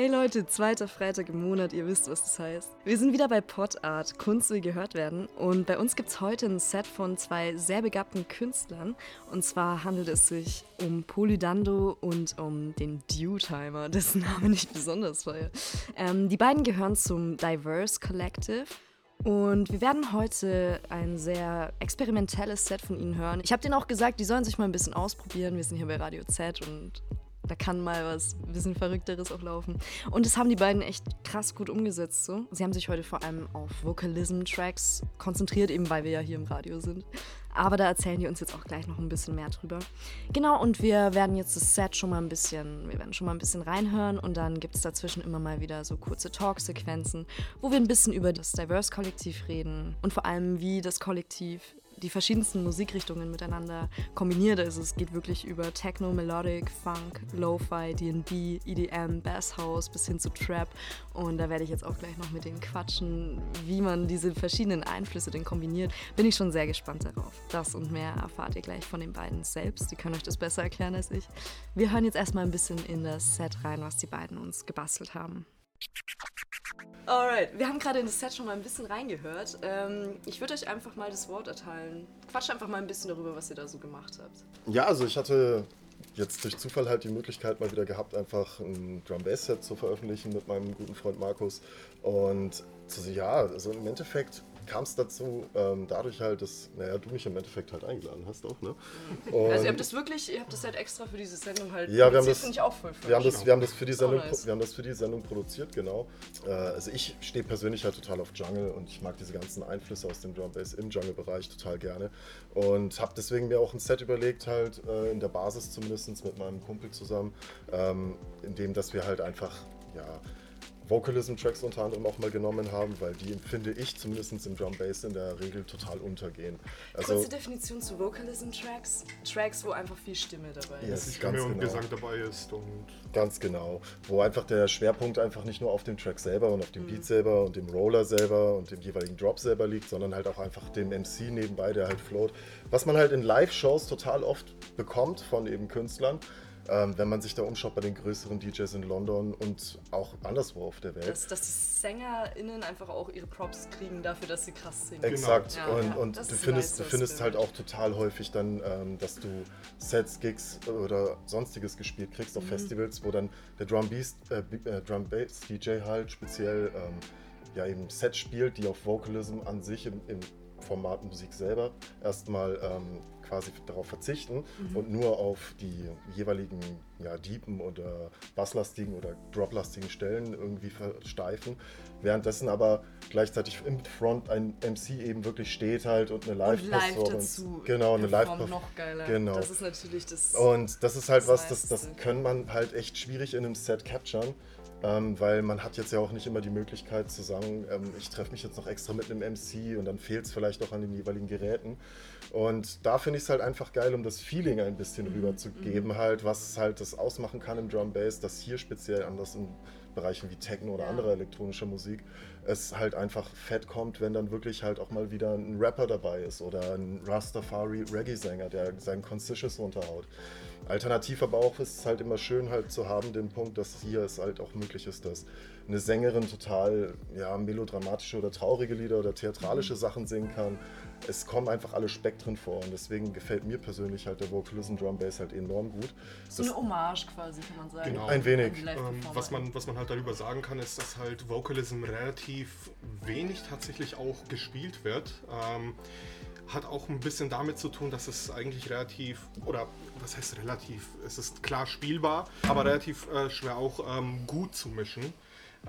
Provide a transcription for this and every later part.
Hey Leute, zweiter Freitag im Monat, ihr wisst, was das heißt. Wir sind wieder bei Pot Art, Kunst will gehört werden. Und bei uns gibt es heute ein Set von zwei sehr begabten Künstlern. Und zwar handelt es sich um Polydando und um den Dew-Timer, dessen Name nicht besonders feier. Ähm, die beiden gehören zum Diverse Collective. Und wir werden heute ein sehr experimentelles Set von ihnen hören. Ich habe denen auch gesagt, die sollen sich mal ein bisschen ausprobieren. Wir sind hier bei Radio Z und da kann mal was ein bisschen Verrückteres auch laufen. Und das haben die beiden echt krass gut umgesetzt. So. Sie haben sich heute vor allem auf Vocalism-Tracks konzentriert, eben weil wir ja hier im Radio sind. Aber da erzählen die uns jetzt auch gleich noch ein bisschen mehr drüber. Genau, und wir werden jetzt das Set schon mal ein bisschen, wir werden schon mal ein bisschen reinhören und dann gibt es dazwischen immer mal wieder so kurze Talk-Sequenzen, wo wir ein bisschen über das Diverse-Kollektiv reden und vor allem, wie das Kollektiv die verschiedensten Musikrichtungen miteinander kombiniert. Also es geht wirklich über Techno, Melodic, Funk, Lo-Fi, D&B, EDM, Bass House bis hin zu Trap. Und da werde ich jetzt auch gleich noch mit denen quatschen, wie man diese verschiedenen Einflüsse denn kombiniert. Bin ich schon sehr gespannt darauf. Das und mehr erfahrt ihr gleich von den beiden selbst. Die können euch das besser erklären als ich. Wir hören jetzt erstmal ein bisschen in das Set rein, was die beiden uns gebastelt haben. Alright, wir haben gerade in das Set schon mal ein bisschen reingehört. Ähm, ich würde euch einfach mal das Wort erteilen. Quatsch einfach mal ein bisschen darüber, was ihr da so gemacht habt. Ja, also ich hatte jetzt durch Zufall halt die Möglichkeit mal wieder gehabt, einfach ein Drum Bass Set zu veröffentlichen mit meinem guten Freund Markus. Und ja, also im Endeffekt kam es dazu, ähm, dadurch halt, dass naja, du mich im Endeffekt halt eingeladen hast auch, ne? Und also ihr habt das wirklich, ihr habt das halt extra für diese Sendung halt ja, wir haben das, ich auch voll wir haben das, wir haben das für die Sendung, nice. wir haben das für die Sendung produziert, genau. Äh, also ich stehe persönlich halt total auf Jungle und ich mag diese ganzen Einflüsse aus dem Drum Bass im Jungle-Bereich total gerne und habe deswegen mir auch ein Set überlegt halt äh, in der Basis zumindest mit meinem Kumpel zusammen, ähm, in dem, dass wir halt einfach ja Vocalism-Tracks unter anderem auch mal genommen haben, weil die, finde ich, zumindest im Drum Bass in der Regel total untergehen. Also, Kurze Definition zu Vocalism-Tracks? Tracks, wo einfach viel Stimme dabei ist. Yes, Stimme und genau. Gesang dabei ist. Und ganz genau. Wo einfach der Schwerpunkt einfach nicht nur auf dem Track selber und auf dem mhm. Beat selber und dem Roller selber und dem jeweiligen Drop selber liegt, sondern halt auch einfach dem MC nebenbei, der halt float. Was man halt in Live-Shows total oft bekommt von eben Künstlern ähm, wenn man sich da umschaut bei den größeren DJs in London und auch anderswo auf der Welt. Dass, dass die SängerInnen einfach auch ihre Props kriegen dafür, dass sie krass singen. Exakt. Genau. Ja, und, ja, und du findest, du findest halt auch total häufig dann, ähm, dass du Sets, Gigs oder sonstiges gespielt kriegst auf mhm. Festivals, wo dann der Drum, Beast, äh, äh, Drum Bass DJ halt speziell ähm, ja eben Sets spielt, die auf Vocalism an sich im, im Format Musik selber erstmal ähm, quasi darauf verzichten mhm. und nur auf die jeweiligen ja, deepen oder basslastigen oder droplastigen Stellen irgendwie versteifen. Währenddessen aber gleichzeitig im Front ein MC eben wirklich steht halt und eine Live-Performance. Live genau, eine live noch geiler. Genau. Das ist natürlich das. Und das ist halt das was, das, das können man halt echt schwierig in einem Set capturen. Ähm, weil man hat jetzt ja auch nicht immer die Möglichkeit zu sagen, ähm, ich treffe mich jetzt noch extra mit einem MC und dann fehlt es vielleicht auch an den jeweiligen Geräten. Und da finde ich es halt einfach geil, um das Feeling ein bisschen mhm. rüberzugeben, halt, was halt das ausmachen kann im Drum Bass, das hier speziell anders in Bereichen wie Techno oder ja. andere elektronische Musik es halt einfach fett kommt, wenn dann wirklich halt auch mal wieder ein Rapper dabei ist oder ein Rastafari Reggae-Sänger, der seinen Conscious runterhaut. Alternativ aber auch ist es halt immer schön halt zu haben, den Punkt, dass hier es halt auch möglich ist, dass eine Sängerin total ja, melodramatische oder traurige Lieder oder theatralische mhm. Sachen singen kann. Es kommen einfach alle Spektren vor und deswegen gefällt mir persönlich halt der Vocalism Drum Bass halt enorm gut. So das eine Hommage quasi, kann man sagen. Genau. Ein wenig. Ähm, was, man, was man halt darüber sagen kann, ist, dass halt Vocalism relativ wenig tatsächlich auch gespielt wird. Ähm, hat auch ein bisschen damit zu tun, dass es eigentlich relativ, oder was heißt relativ, es ist klar spielbar, aber relativ äh, schwer auch ähm, gut zu mischen.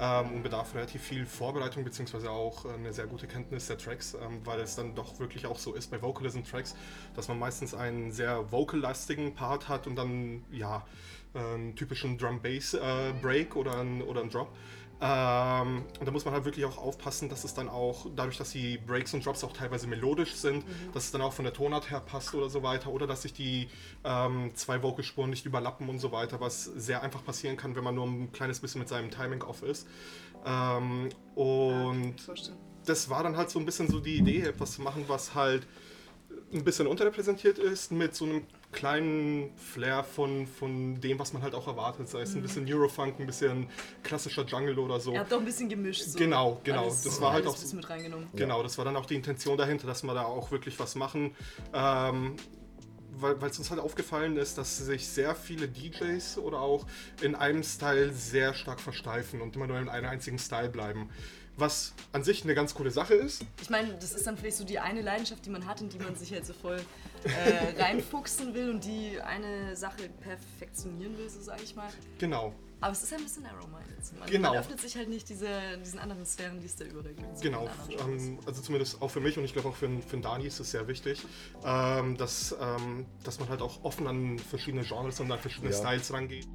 Ähm, und bedarf relativ viel Vorbereitung beziehungsweise auch äh, eine sehr gute Kenntnis der Tracks, ähm, weil es dann doch wirklich auch so ist bei Vocalism-Tracks, dass man meistens einen sehr vocal-lastigen Part hat und dann ja einen typischen Drum-Bass-Break äh, oder, ein, oder einen Drop. Ähm, und da muss man halt wirklich auch aufpassen, dass es dann auch, dadurch, dass die Breaks und Drops auch teilweise melodisch sind, mhm. dass es dann auch von der Tonart her passt oder so weiter, oder dass sich die ähm, zwei Vocalspuren nicht überlappen und so weiter, was sehr einfach passieren kann, wenn man nur ein kleines bisschen mit seinem Timing off ist. Ähm, und ja, das war dann halt so ein bisschen so die Idee, etwas zu machen, was halt ein bisschen unterrepräsentiert ist, mit so einem kleinen Flair von, von dem, was man halt auch erwartet. Sei es ein mhm. bisschen Eurofunk, ein bisschen klassischer Jungle oder so. Er hat doch ein bisschen gemischt. So. Genau, genau. Alles, das war halt auch. Mit reingenommen. Genau, das war dann auch die Intention dahinter, dass wir da auch wirklich was machen. Ähm, weil es uns halt aufgefallen ist, dass sich sehr viele DJs oder auch in einem Style sehr stark versteifen und immer nur in einem einzigen Style bleiben was an sich eine ganz coole Sache ist. Ich meine, das ist dann vielleicht so die eine Leidenschaft, die man hat, in die man sich halt so voll äh, reinfuchsen will und die eine Sache perfektionieren will, so sage ich mal. Genau. Aber es ist ein bisschen Arrow-minded. Man, genau. man öffnet sich halt nicht diese, diesen anderen Sphären, die es da überall gibt. Genau, ähm, also zumindest auch für mich und ich glaube auch für, für Dani ist es sehr wichtig, ähm, dass, ähm, dass man halt auch offen an verschiedene Genres und an verschiedene ja. Styles rangeht.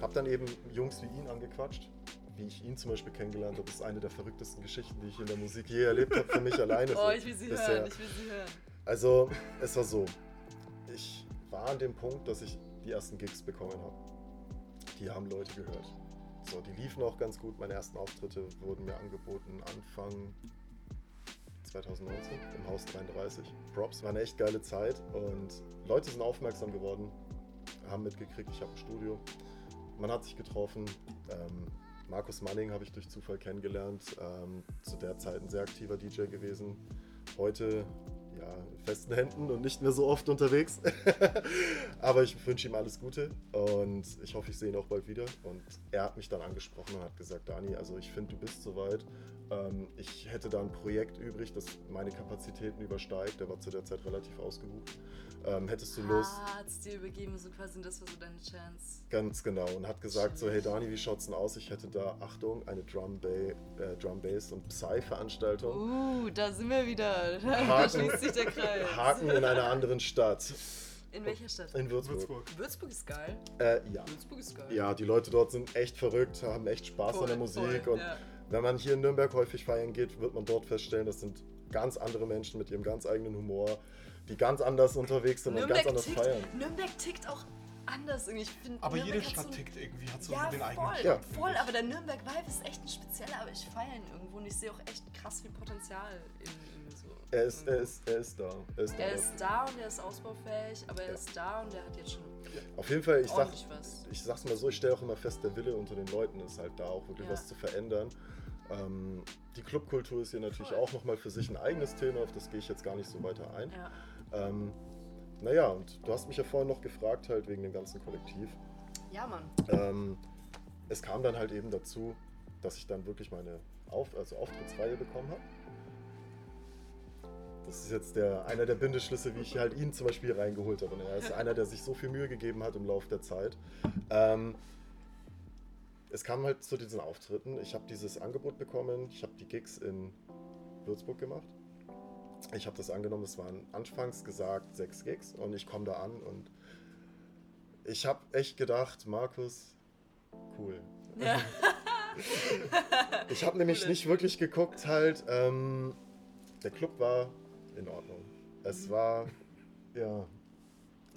Hab dann eben Jungs wie ihn angequatscht, wie ich ihn zum Beispiel kennengelernt habe. Das ist eine der verrücktesten Geschichten, die ich in der Musik je erlebt habe, für mich alleine. Oh, ich will sie bisher. hören, ich will sie hören. Also, es war so. Ich war an dem Punkt, dass ich die ersten Gigs bekommen habe. Die haben Leute gehört. So, die liefen auch ganz gut. Meine ersten Auftritte wurden mir angeboten Anfang 2019 im Haus 33. Props, war eine echt geile Zeit und Leute sind aufmerksam geworden, haben mitgekriegt, ich habe ein Studio man hat sich getroffen. Ähm, Markus Manning habe ich durch Zufall kennengelernt. Ähm, zu der Zeit ein sehr aktiver DJ gewesen. Heute ja, festen Händen und nicht mehr so oft unterwegs. Aber ich wünsche ihm alles Gute und ich hoffe, ich sehe ihn auch bald wieder. Und er hat mich dann angesprochen und hat gesagt, Dani, also ich finde, du bist soweit. Ähm, ich hätte da ein Projekt übrig, das meine Kapazitäten übersteigt. Der war zu der Zeit relativ ausgebucht. Ähm, hättest du Lust? Ah, hat es dir übergeben, so quasi, das war so deine Chance. Ganz genau. Und hat gesagt so, hey Dani, wie schaut's denn aus? Ich hätte da, Achtung, eine Drum, Bay, äh, Drum Bass und Psy-Veranstaltung. Uh, da sind wir wieder. da schließt sich der Kreis. Haken in einer anderen Stadt. In welcher Stadt? In Würzburg. Würzburg, Würzburg ist geil. Äh, ja. Würzburg ist geil. Ja, die Leute dort sind echt verrückt, haben echt Spaß voll, an der Musik. Voll, und ja. Wenn man hier in Nürnberg häufig feiern geht, wird man dort feststellen, das sind ganz andere Menschen mit ihrem ganz eigenen Humor, die ganz anders unterwegs sind Nürnberg und ganz anders tickt, feiern. Nürnberg tickt auch anders irgendwie. Ich find, aber Nürnberg jede Stadt so tickt irgendwie, hat so ja, den eigenen voll, Ja, voll, aber der Nürnberg-Vibe ist echt ein spezieller, aber ich feiere ihn irgendwo und ich sehe auch echt krass viel Potenzial in ihm. So. Er ist, er, ist, er ist da. Er ist da, er ist da und er ist ausbaufähig, aber er ja. ist da und er hat jetzt schon. Auf jeden Fall, ich, sag, was. ich sag's mal so, ich stelle auch immer fest, der Wille unter den Leuten ist halt da, auch wirklich ja. was zu verändern. Ähm, die Clubkultur ist hier natürlich Voll. auch nochmal für sich ein eigenes Thema, auf das gehe ich jetzt gar nicht so weiter ein. Ja. Ähm, naja, und du hast mich ja vorhin noch gefragt, halt wegen dem ganzen Kollektiv. Ja, Mann. Ähm, es kam dann halt eben dazu, dass ich dann wirklich meine Auf also Auftrittsreihe bekommen habe. Das ist jetzt der, einer der Bindeschlüsse, wie ich halt ihn zum Beispiel reingeholt habe. Und er ist einer, der sich so viel Mühe gegeben hat im Laufe der Zeit. Ähm, es kam halt zu diesen Auftritten. Ich habe dieses Angebot bekommen. Ich habe die Gigs in Würzburg gemacht. Ich habe das angenommen, es waren anfangs gesagt sechs Gigs und ich komme da an und ich habe echt gedacht, Markus, cool. Ja. ich habe nämlich nicht wirklich geguckt, halt, ähm, der Club war in Ordnung. Es war, ja.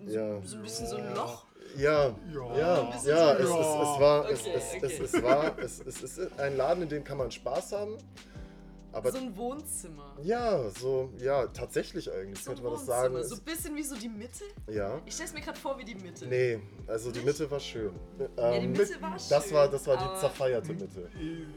So, ja. so ein bisschen so ein Loch. Ja, ja, ja, ja, es, es, es war, okay, es, es, okay. es, es, war, es, es ist ein Laden, in dem kann man Spaß haben. Aber so ein Wohnzimmer. Ja, so, ja, tatsächlich eigentlich, so könnte man das sagen. So ein bisschen wie so die Mitte? Ja. Ich stelle es mir gerade vor wie die Mitte. Nee, also die Mitte war schön. Ja, die ähm, Mitte war schön. Das war, das war die zerfeierte Mitte.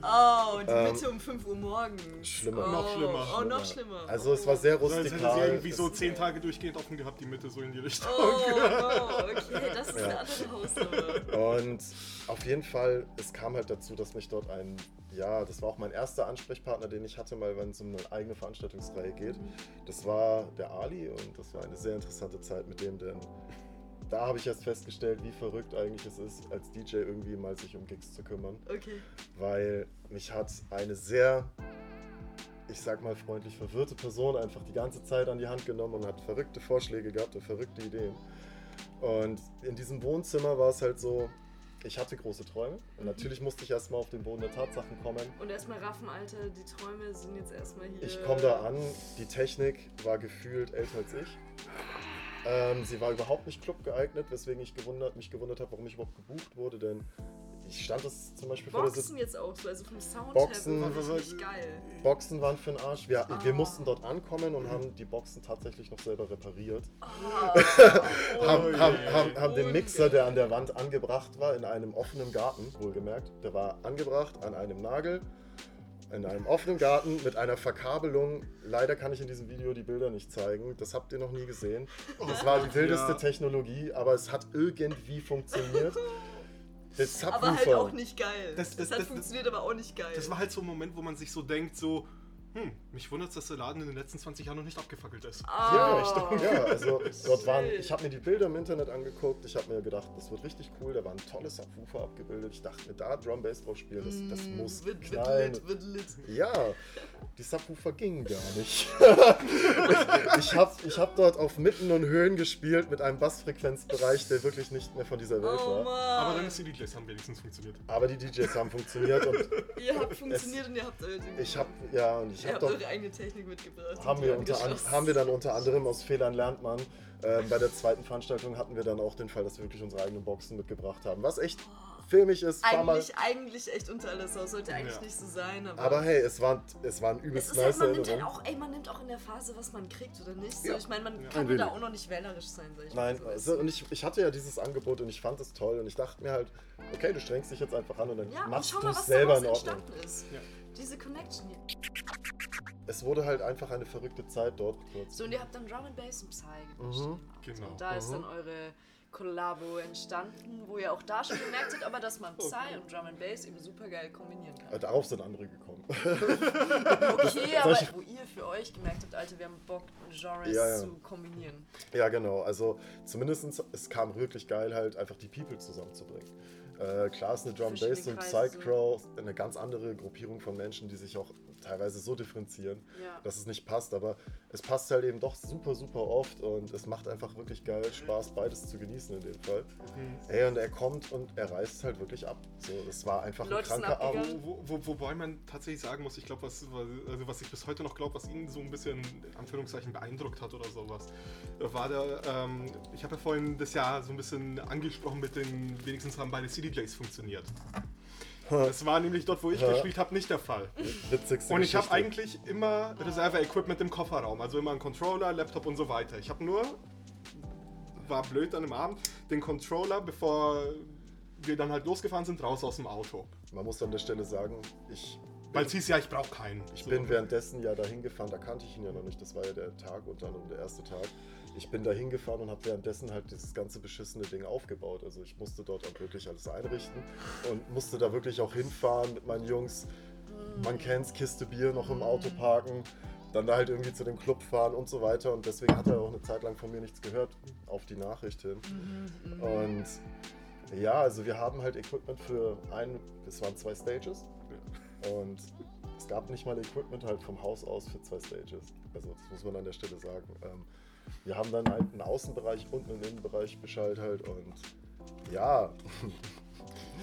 Oh, die ähm, Mitte um 5 Uhr morgens. Schlimmer. Oh, noch schlimmer. Oh, noch schlimmer. Also es war sehr rustikal. Also, hätte sie irgendwie so 10 Tage durchgehend offen gehabt, die Mitte so in die Richtung. Oh, oh okay, das ist ja. eine andere Hausnummer. Und auf jeden Fall, es kam halt dazu, dass mich dort ein ja, das war auch mein erster Ansprechpartner, den ich hatte, mal wenn es um eine eigene Veranstaltungsreihe geht. Das war der Ali und das war eine sehr interessante Zeit mit dem, denn da habe ich erst festgestellt, wie verrückt eigentlich es ist, als DJ irgendwie mal sich um Gigs zu kümmern. Okay. Weil mich hat eine sehr, ich sag mal freundlich verwirrte Person einfach die ganze Zeit an die Hand genommen und hat verrückte Vorschläge gehabt und verrückte Ideen. Und in diesem Wohnzimmer war es halt so, ich hatte große Träume und natürlich musste ich erstmal auf den Boden der Tatsachen kommen. Und erstmal raffen, Alter, die Träume sind jetzt erstmal hier. Ich komme da an, die Technik war gefühlt älter als ich. Ähm, sie war überhaupt nicht club geeignet, weswegen ich gewundert, mich gewundert habe, warum ich überhaupt gebucht wurde, denn ich stand das zum Beispiel Boxen vor der Sitz jetzt auch so, also vom Sound Boxen- her war richtig geil. Boxen waren für den Arsch. Wir, wir Ah. mussten dort ankommen und haben die Boxen tatsächlich noch selber repariert. Ah. haben, Oh haben, je. haben, haben den Ungeil. Mixer, der an der Wand angebracht war, in einem offenen Garten, wohlgemerkt, der war angebracht an einem Nagel, in einem offenen Garten mit einer Verkabelung. Leider kann ich in diesem Video die Bilder nicht zeigen, das habt ihr noch nie gesehen. Das war die wildeste Ja. Technologie, aber es hat irgendwie funktioniert. Der Aber halt auch nicht geil. Das- Das, das- hat das- funktioniert, aber auch nicht geil. Das war halt so ein Moment, wo man sich so denkt, so, hm, mich wundert dass der Laden in den letzten 20 Jahren noch nicht abgefackelt ist. ah, Ja, ja, also dort waren, ich habe mir die Bilder im Internet angeguckt, ich habe mir gedacht, das wird richtig cool, da waren tolle Subwoofer abgebildet, ich dachte mir, da Drum Bass drauf spielen, das, das Mm, muss wird, wird knallen. lit, wird lit. Ja, die Subwoofer gingen gar nicht. ich habe ich hab dort auf Mitten und Höhen gespielt mit einem Bassfrequenzbereich, der wirklich nicht mehr von dieser Welt Oh war. Aber deine CD-Plays haben wenigstens funktioniert. Aber die DJs haben funktioniert und Ihr habt funktioniert und ihr habt eure Dinge ich habe ja und ich Ihr habe eure eigene Technik mitgebracht. haben wir, unter an, haben wir dann unter anderem aus Fehlern lernt man. Ähm, bei der zweiten Veranstaltung hatten wir dann auch den Fall, dass wir wirklich unsere eigenen Boxen mitgebracht haben. Was echt filmig ist. Eigentlich, eigentlich echt unter alles aus. Sollte eigentlich Ja. nicht so sein, aber. Aber hey, es waren, es waren es übelst ist halt, nice man nimmt halt auch, ey, man nimmt auch in der Phase, was man kriegt oder nicht. So, Ja. ich meine, man Ja. kann Ein ja da auch noch nicht wählerisch sein, sag ich Nein, mal. so. also, und ich, ich hatte ja dieses Angebot und ich fand es toll und ich dachte mir halt, okay, du strengst dich jetzt einfach an und dann machst schau du mal, es was selber in Ordnung. entstanden ist. Ja. Diese Connection hier. Es wurde halt einfach eine verrückte Zeit dort kurz. So, und ihr habt dann Drum and Bass und Psy gemischt. Mhm. Genau. Und da ist Mhm. dann eure Kollabo entstanden, wo ihr auch da schon gemerkt habt, aber dass man Psy und Drum and Bass eben super geil kombinieren kann. Äh, Darauf sind andere gekommen. Okay, aber wo ihr für euch gemerkt habt, Alter, wir haben Bock, Genres Ja, ja. zu kombinieren. Ja, genau. Also zumindest es kam wirklich geil, halt einfach die People zusammenzubringen. Äh, klar ist eine Drum Bass und Kreise Psych Crow eine ganz andere Gruppierung von Menschen, die sich auch teilweise so differenzieren, Ja. dass es nicht passt. Aber es passt halt eben doch super, super oft und es macht einfach wirklich geil Spaß, beides zu genießen in dem Fall. Mhm. Ey, und er kommt und er reißt halt wirklich ab. So, es war einfach Leute ein kranker. Abend. Wo, wo, wobei man tatsächlich sagen muss, ich glaube, was, also was ich bis heute noch glaube, was ihn so ein bisschen in Anführungszeichen beeindruckt hat oder sowas, war der, ähm, ich habe ja vorhin das Jahr so ein bisschen angesprochen mit den, wenigstens haben beide CDJs funktioniert. Das war nämlich dort, wo ich gespielt habe, nicht der Fall. Witzigste Und ich habe eigentlich immer Reserve-Equipment im Kofferraum, also immer einen Controller, Laptop und so weiter. Ich habe nur, war blöd an dem Abend, den Controller, bevor wir dann halt losgefahren sind, raus aus dem Auto. Man muss an der Stelle sagen, ich Weil es hieß ja, ich brauche keinen. Ich bin währenddessen ja dahin gefahren, da kannte ich ihn ja noch nicht, das war ja der Tag unter anderem der erste Tag. Ich bin da hingefahren und habe währenddessen halt dieses ganze beschissene Ding aufgebaut. Also ich musste dort auch wirklich alles einrichten und musste da wirklich auch hinfahren mit meinen Jungs. Man kennt's, Kiste Bier noch im Auto parken, dann da halt irgendwie zu dem Club fahren und so weiter. Und deswegen hat er auch eine Zeit lang von mir nichts gehört, auf die Nachricht hin. Und ja, also wir haben halt Equipment für ein, es waren zwei Stages. Und es gab nicht mal Equipment halt vom Haus aus für zwei Stages. Also das muss man an der Stelle sagen. Wir haben dann halt einen Außenbereich und einen Innenbereich beschallt halt und ja,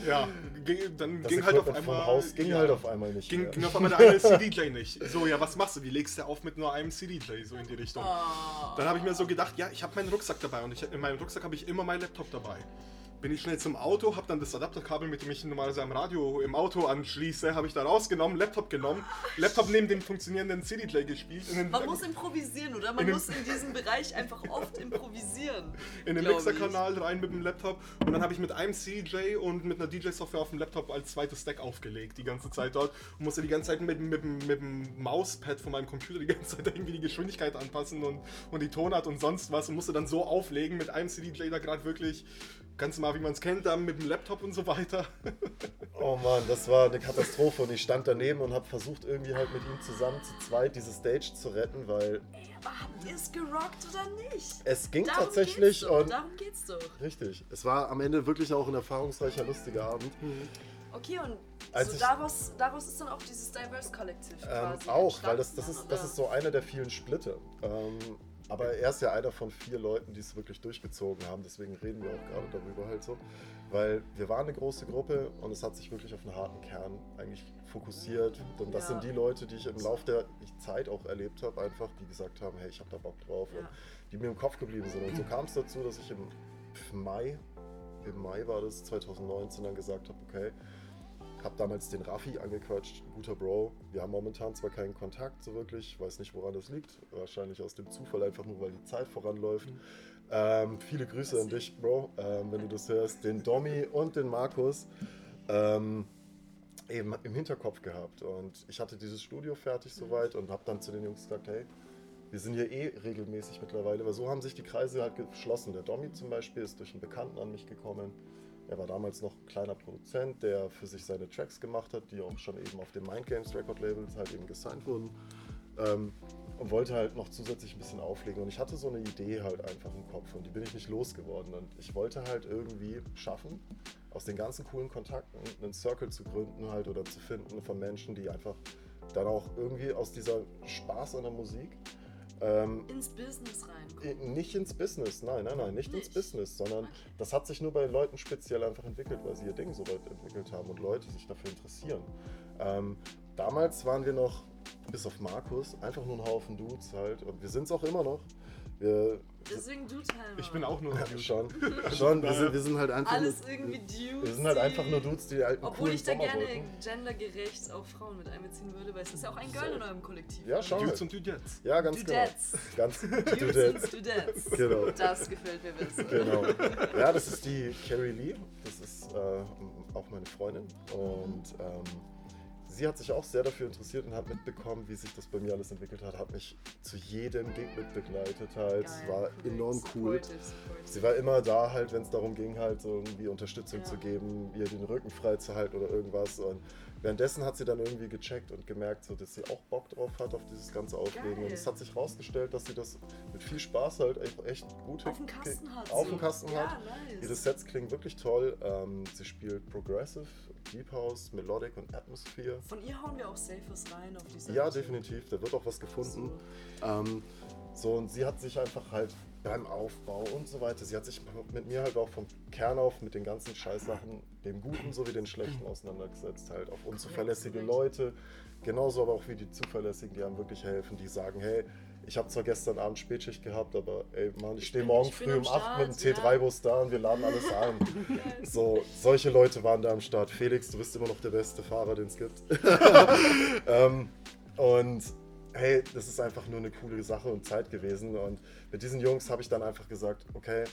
Ja, ging, dann das ging halt auf einmal. vom Haus ging ja, halt auf einmal nicht Ging, mehr. ging auf einmal der eine CDJ nicht. So, ja, was machst du? Wie legst du auf mit nur einem CDJ? So in die Richtung. Ah. Dann habe ich mir so gedacht, ja, ich habe meinen Rucksack dabei und ich, in meinem Rucksack habe ich immer meinen Laptop dabei. Bin ich schnell zum Auto, habe dann das Adapterkabel, mit dem ich normalerweise am Radio im Auto anschließe, habe ich da rausgenommen, Laptop genommen, Laptop neben dem funktionierenden CD-Play gespielt. Man muss improvisieren, oder? Man In muss in diesem Bereich einfach oft improvisieren. in den. Mixerkanal rein mit dem Laptop und dann habe ich mit einem CJ und mit einer DJ-Software auf dem Laptop als zweites Stack aufgelegt, die ganze Zeit dort und musste die ganze Zeit mit, mit, mit, dem Mauspad von meinem Computer die ganze Zeit irgendwie die Geschwindigkeit anpassen und, und die Tonart und sonst was und musste dann so auflegen mit einem CDJ da gerade wirklich ganz normal, wie man es kennt, dann mit dem Laptop und so weiter. Oh Mann, das war eine Katastrophe und ich stand daneben und habe versucht irgendwie halt mit ihm zusammen zu zweit diese Stage zu retten, weil Ey, aber habt ihr es gerockt oder nicht? es ging Darum tatsächlich geht's doch, und darum geht's doch. richtig. Es war am Ende wirklich auch ein erfahrungsreicher, lustiger Abend. Okay, und Als so ich- daraus, daraus ist dann auch dieses Diverse Kollektiv Ähm, auch, weil das, das, ist, das ist so einer der vielen Splitte. Ähm, aber er ist ja einer von vier Leuten, die es wirklich durchgezogen haben. Deswegen reden wir auch gerade darüber halt so. Weil wir waren eine große Gruppe und es hat sich wirklich auf einen harten Kern eigentlich fokussiert. Und das Ja. sind die Leute, die ich im Laufe der Zeit auch erlebt habe, einfach, die gesagt haben, hey, ich habe da Bock drauf. Ja. Und die mir im Kopf geblieben sind. Und so kam es dazu, dass ich im Mai im Mai war das, 2019, dann gesagt habe, okay, habe damals den Raffi angequatscht, guter Bro. Wir haben momentan zwar keinen Kontakt so wirklich, weiß nicht, woran das liegt. Wahrscheinlich aus dem Zufall, einfach nur, weil die Zeit voranläuft. Mhm. Ähm, viele Grüße an dich, Bro, ähm, wenn du das hörst. Den Domi und den Markus ähm, eben im Hinterkopf gehabt. Und ich hatte dieses Studio fertig soweit und habe dann zu den Jungs gesagt, hey, wir sind hier eh regelmäßig mittlerweile, weil so haben sich die Kreise halt geschlossen. Der Domi zum Beispiel ist durch einen Bekannten an mich gekommen. Er war damals noch ein kleiner Produzent, der für sich seine Tracks gemacht hat, die auch schon eben auf dem Mind Games Record Labels halt eben gesigned wurden. Ähm, und wollte halt noch zusätzlich ein bisschen auflegen. Und ich hatte so eine Idee halt einfach im Kopf und die bin ich nicht losgeworden. Und ich wollte halt irgendwie schaffen, aus den ganzen coolen Kontakten einen Circle zu gründen halt oder zu finden von Menschen, die einfach dann auch irgendwie aus dieser Spaß an der Musik ähm, ins Business reinkommen. Nicht ins Business, nein, nein, nein, nicht, nicht. ins Business, sondern okay. das hat sich nur bei Leuten speziell einfach entwickelt, weil sie ihr Ding so weit entwickelt haben und Leute sich dafür interessieren. Ähm, damals waren wir noch, bis auf Markus, einfach nur ein Haufen Dudes halt und wir sind es auch immer noch. Wir, Deswegen Dude-Timer. Ich bin auch nur ja, schon. schon. Wir sind, wir sind halt einfach Alles nur, irgendwie Dudes. Wir sind halt einfach nur Dudes, die halt Obwohl ich da gerne gendergerecht auch Frauen mit einbeziehen würde, weil es ist ja auch ein Girl in eurem Kollektiv. Ja, schon. Dudes und Dudettes. Ja, ganz Dudettes. genau. Ganz Dudes und Dudettes. Genau. Das gefällt mir besser. Genau. Ja, das ist die Carrie Lee. Das ist äh, auch meine Freundin. Und ähm, sie hat sich auch sehr dafür interessiert und hat mitbekommen, wie sich das bei mir alles entwickelt hat, hat mich zu jedem Gig mitbegleitet halt. Es war enorm cool. Sie war immer da halt, wenn es darum ging, halt so irgendwie Unterstützung ja. zu geben, ihr den Rücken frei zu halten oder irgendwas. Und währenddessen hat sie dann irgendwie gecheckt und gemerkt, so, dass sie auch Bock drauf hat, auf dieses ganze Auflegen. Geil. Und es hat sich herausgestellt, dass sie das mit viel Spaß halt echt gut auf dem Kasten hat. Auf dem Kasten ja, hat. Nice. Ihre Sets klingen wirklich toll. Ähm, sie spielt Progressive Deep House, Melodic und Atmosphere. Von ihr hauen wir auch Safes rein auf diese Ja, definitiv. Da wird auch was gefunden. So. Ähm, so, und sie hat sich einfach halt beim Aufbau und so weiter, sie hat sich mit mir halt auch vom Kern auf mit den ganzen Scheißsachen, dem Guten sowie den Schlechten auseinandergesetzt. Halt auf unzuverlässige Leute, genauso aber auch wie die Zuverlässigen, die einem wirklich helfen, die sagen, hey, ich habe zwar gestern Abend Spätschicht gehabt, aber ey, Mann, ich stehe morgen früh um 8 mit dem T3-Bus da und wir laden alles ein. so, solche Leute waren da am Start. Felix, du bist immer noch der beste Fahrer, den es gibt. ähm, und hey, das ist einfach nur eine coole Sache und Zeit gewesen. Und mit diesen Jungs habe ich dann einfach gesagt, okay,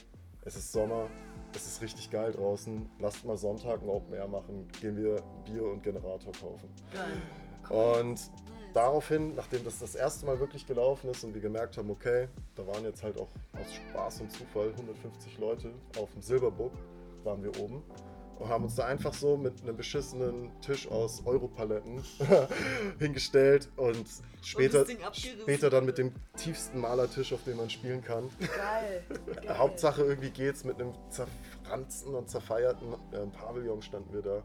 es ist Sommer, es ist richtig geil draußen, lasst mal Sonntag ein Open Air machen, gehen wir Bier und Generator kaufen. Geil. Und daraufhin, nachdem das das erste Mal wirklich gelaufen ist und wir gemerkt haben, okay, da waren jetzt halt auch aus Spaß und Zufall 150 Leute auf dem Silberbook, waren wir oben und haben uns da einfach so mit einem beschissenen Tisch aus Europaletten hingestellt und später, und später dann mit dem tiefsten Malertisch, auf dem man spielen kann. Geil. Geil. Hauptsache irgendwie geht's mit einem zerfransten und zerfeierten äh, Pavillon standen wir da.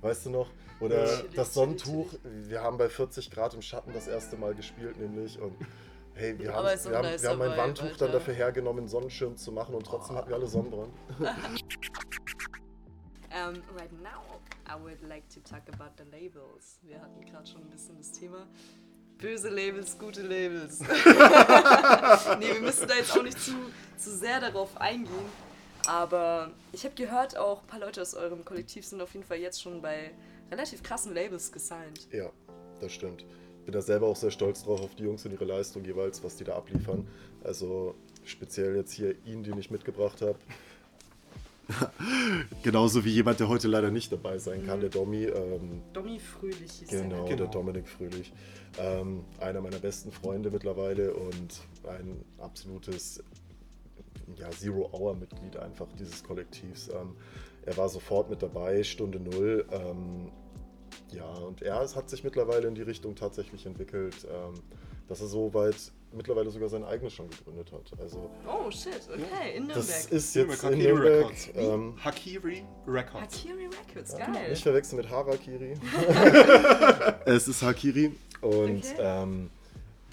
Weißt du noch? Oder ja. das Sonnentuch. Wir haben bei 40 Grad im Schatten das erste Mal gespielt, nämlich. Und hey, wir haben, wir haben, wir haben ein Wandtuch Alter. dann dafür hergenommen, einen Sonnenschirm zu machen und trotzdem oh. hatten wir alle Sonnenbrand. um, right now, I would like to talk about the labels. Wir hatten gerade schon ein bisschen das Thema. Böse Labels, gute Labels. nee, wir müssen da jetzt auch nicht zu, zu sehr darauf eingehen. Aber ich habe gehört, auch ein paar Leute aus eurem Kollektiv sind auf jeden Fall jetzt schon bei relativ krassen Labels gesigned. Ja, das stimmt. Ich bin da selber auch sehr stolz drauf auf die Jungs und ihre Leistung jeweils, was die da abliefern. Also speziell jetzt hier ihn, den ich mitgebracht habe. Genauso wie jemand, der heute leider nicht dabei sein kann, mhm. der Domi. Ähm, Domi Fröhlich ist genau, der, genau, der Dominik Fröhlich. Ähm, einer meiner besten Freunde mittlerweile und ein absolutes ja, Zero-Hour-Mitglied einfach dieses Kollektivs. Ähm, er war sofort mit dabei, Stunde Null. Ähm, ja, und er hat sich mittlerweile in die Richtung tatsächlich entwickelt, ähm, dass er so weit mittlerweile sogar sein eigenes schon gegründet hat. Also, oh shit, okay, in Nürnberg. Das ist jetzt in Nürnberg. Records. Ähm, Hakiri Records. Hakiri Records, geil. Ja, nicht verwechseln mit Harakiri. es ist Hakiri. Und okay. ähm,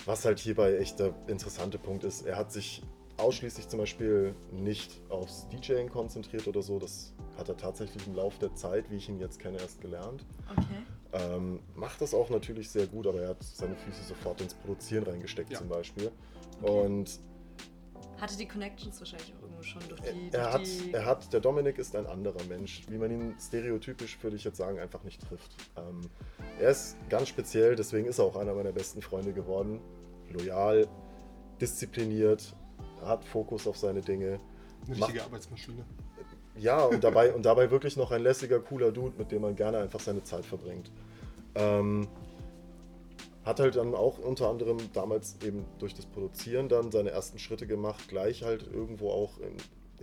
was halt hierbei echt der interessante Punkt ist, er hat sich ausschließlich zum Beispiel nicht aufs DJing konzentriert oder so. Das hat er tatsächlich im Laufe der Zeit, wie ich ihn jetzt kenne, erst gelernt. Okay. Ähm, macht das auch natürlich sehr gut, aber er hat seine Füße sofort ins Produzieren reingesteckt ja. zum Beispiel. Okay. Und hatte die Connections wahrscheinlich auch irgendwo schon durch die. Er, durch hat, die er hat, der Dominik ist ein anderer Mensch, wie man ihn stereotypisch, würde ich jetzt sagen, einfach nicht trifft. Ähm, er ist ganz speziell, deswegen ist er auch einer meiner besten Freunde geworden. Loyal, diszipliniert, hat Fokus auf seine Dinge. Eine Macht- richtige Arbeitsmaschine. Ja, und dabei, und dabei wirklich noch ein lässiger, cooler Dude, mit dem man gerne einfach seine Zeit verbringt. Ähm, hat halt dann auch unter anderem damals eben durch das Produzieren dann seine ersten Schritte gemacht, gleich halt irgendwo auch im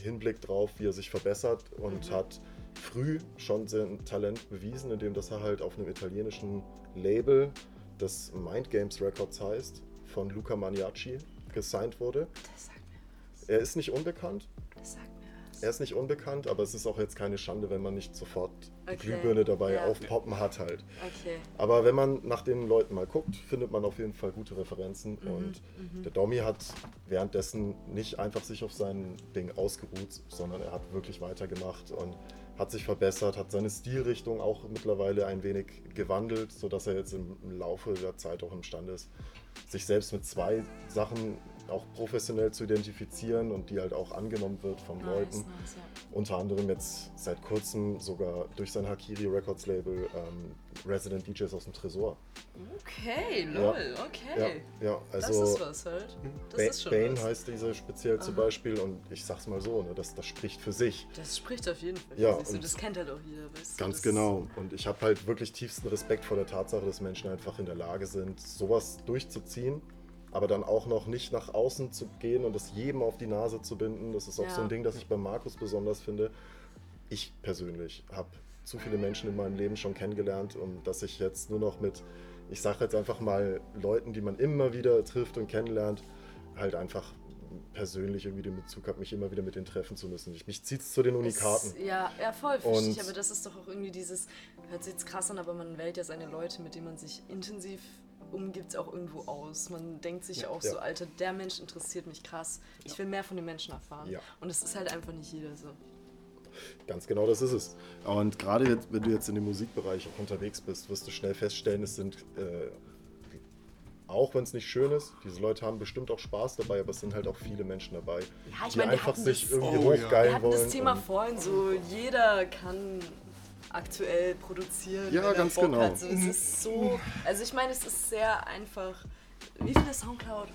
Hinblick drauf, wie er sich verbessert und hat früh schon sein Talent bewiesen, indem dass er halt auf einem italienischen Label, das Mind Games Records heißt, von Luca Maniaci gesigned wurde. Er ist nicht unbekannt, er ist nicht unbekannt, aber es ist auch jetzt keine Schande, wenn man nicht sofort die Okay, Glühbirne dabei ja. aufpoppen hat halt. Okay. Aber wenn man nach den Leuten mal guckt, findet man auf jeden Fall gute Referenzen. Mhm, Und der Domi hat währenddessen nicht einfach sich auf sein Ding ausgeruht, sondern er hat wirklich weitergemacht und hat sich verbessert, hat seine Stilrichtung auch mittlerweile ein wenig gewandelt, sodass er jetzt im im Laufe der Zeit auch imstande ist, sich selbst mit zwei Sachen auch professionell zu identifizieren und die halt auch angenommen wird von Leuten. Nice, nice, ja. Unter anderem jetzt seit kurzem sogar durch sein Hakiri Records Label ähm, Resident DJs aus dem Tresor. Okay, lol, okay. Ja, ja das also ist was halt. Das Ba- ist schon Bane was. heißt dieser speziell zum Aha. Beispiel und ich sag's mal so, ne, das, das spricht für sich. Das spricht auf jeden Fall. Ja, für sich. so, und- das kennt halt auch jeder, weißt du? Ganz das genau. Und ich habe halt wirklich tiefsten Respekt vor der Tatsache, dass Menschen einfach in der Lage sind, sowas durchzuziehen, aber dann auch noch nicht nach außen zu gehen und es jedem auf die Nase zu binden. Das ist auch Ja. so ein Ding, das ich bei Markus besonders finde. Ich persönlich habe zu viele Menschen in meinem Leben schon kennengelernt und dass ich jetzt nur noch mit, ich sage jetzt einfach mal, Leuten, die man immer wieder trifft und kennenlernt, halt einfach persönlich irgendwie den Bezug habe, mich immer wieder mit denen treffen zu müssen. Ich, mich zieht es zu den Unikaten. Es, ja, ja, voll, verstehe Aber das ist doch auch irgendwie dieses, hört sich jetzt krass an, aber man wählt ja seine Leute, mit denen man sich intensiv umgibt, auch irgendwo aus. Man denkt sich Ja. auch Ja. so, Alter, der Mensch interessiert mich krass. Ich will mehr von den Menschen erfahren. Ja. Und es ist halt einfach nicht jeder so. Ganz genau das ist es. Und gerade jetzt, wenn du jetzt in dem Musikbereich auch unterwegs bist, wirst du schnell feststellen, es sind, äh, auch wenn es nicht schön ist, diese Leute haben bestimmt auch Spaß dabei, aber es sind halt auch viele Menschen dabei, Ja, ich die meine, wir einfach hatten sich das- irgendwie Oh ja. hochgeilen Wir hatten wollen. das Thema vorhin so, jeder kann aktuell produzieren. Ja, wenn er ganz Bock genau. Hat. So, es ist so, also ich meine, es ist sehr einfach. Wie viele Soundcloud?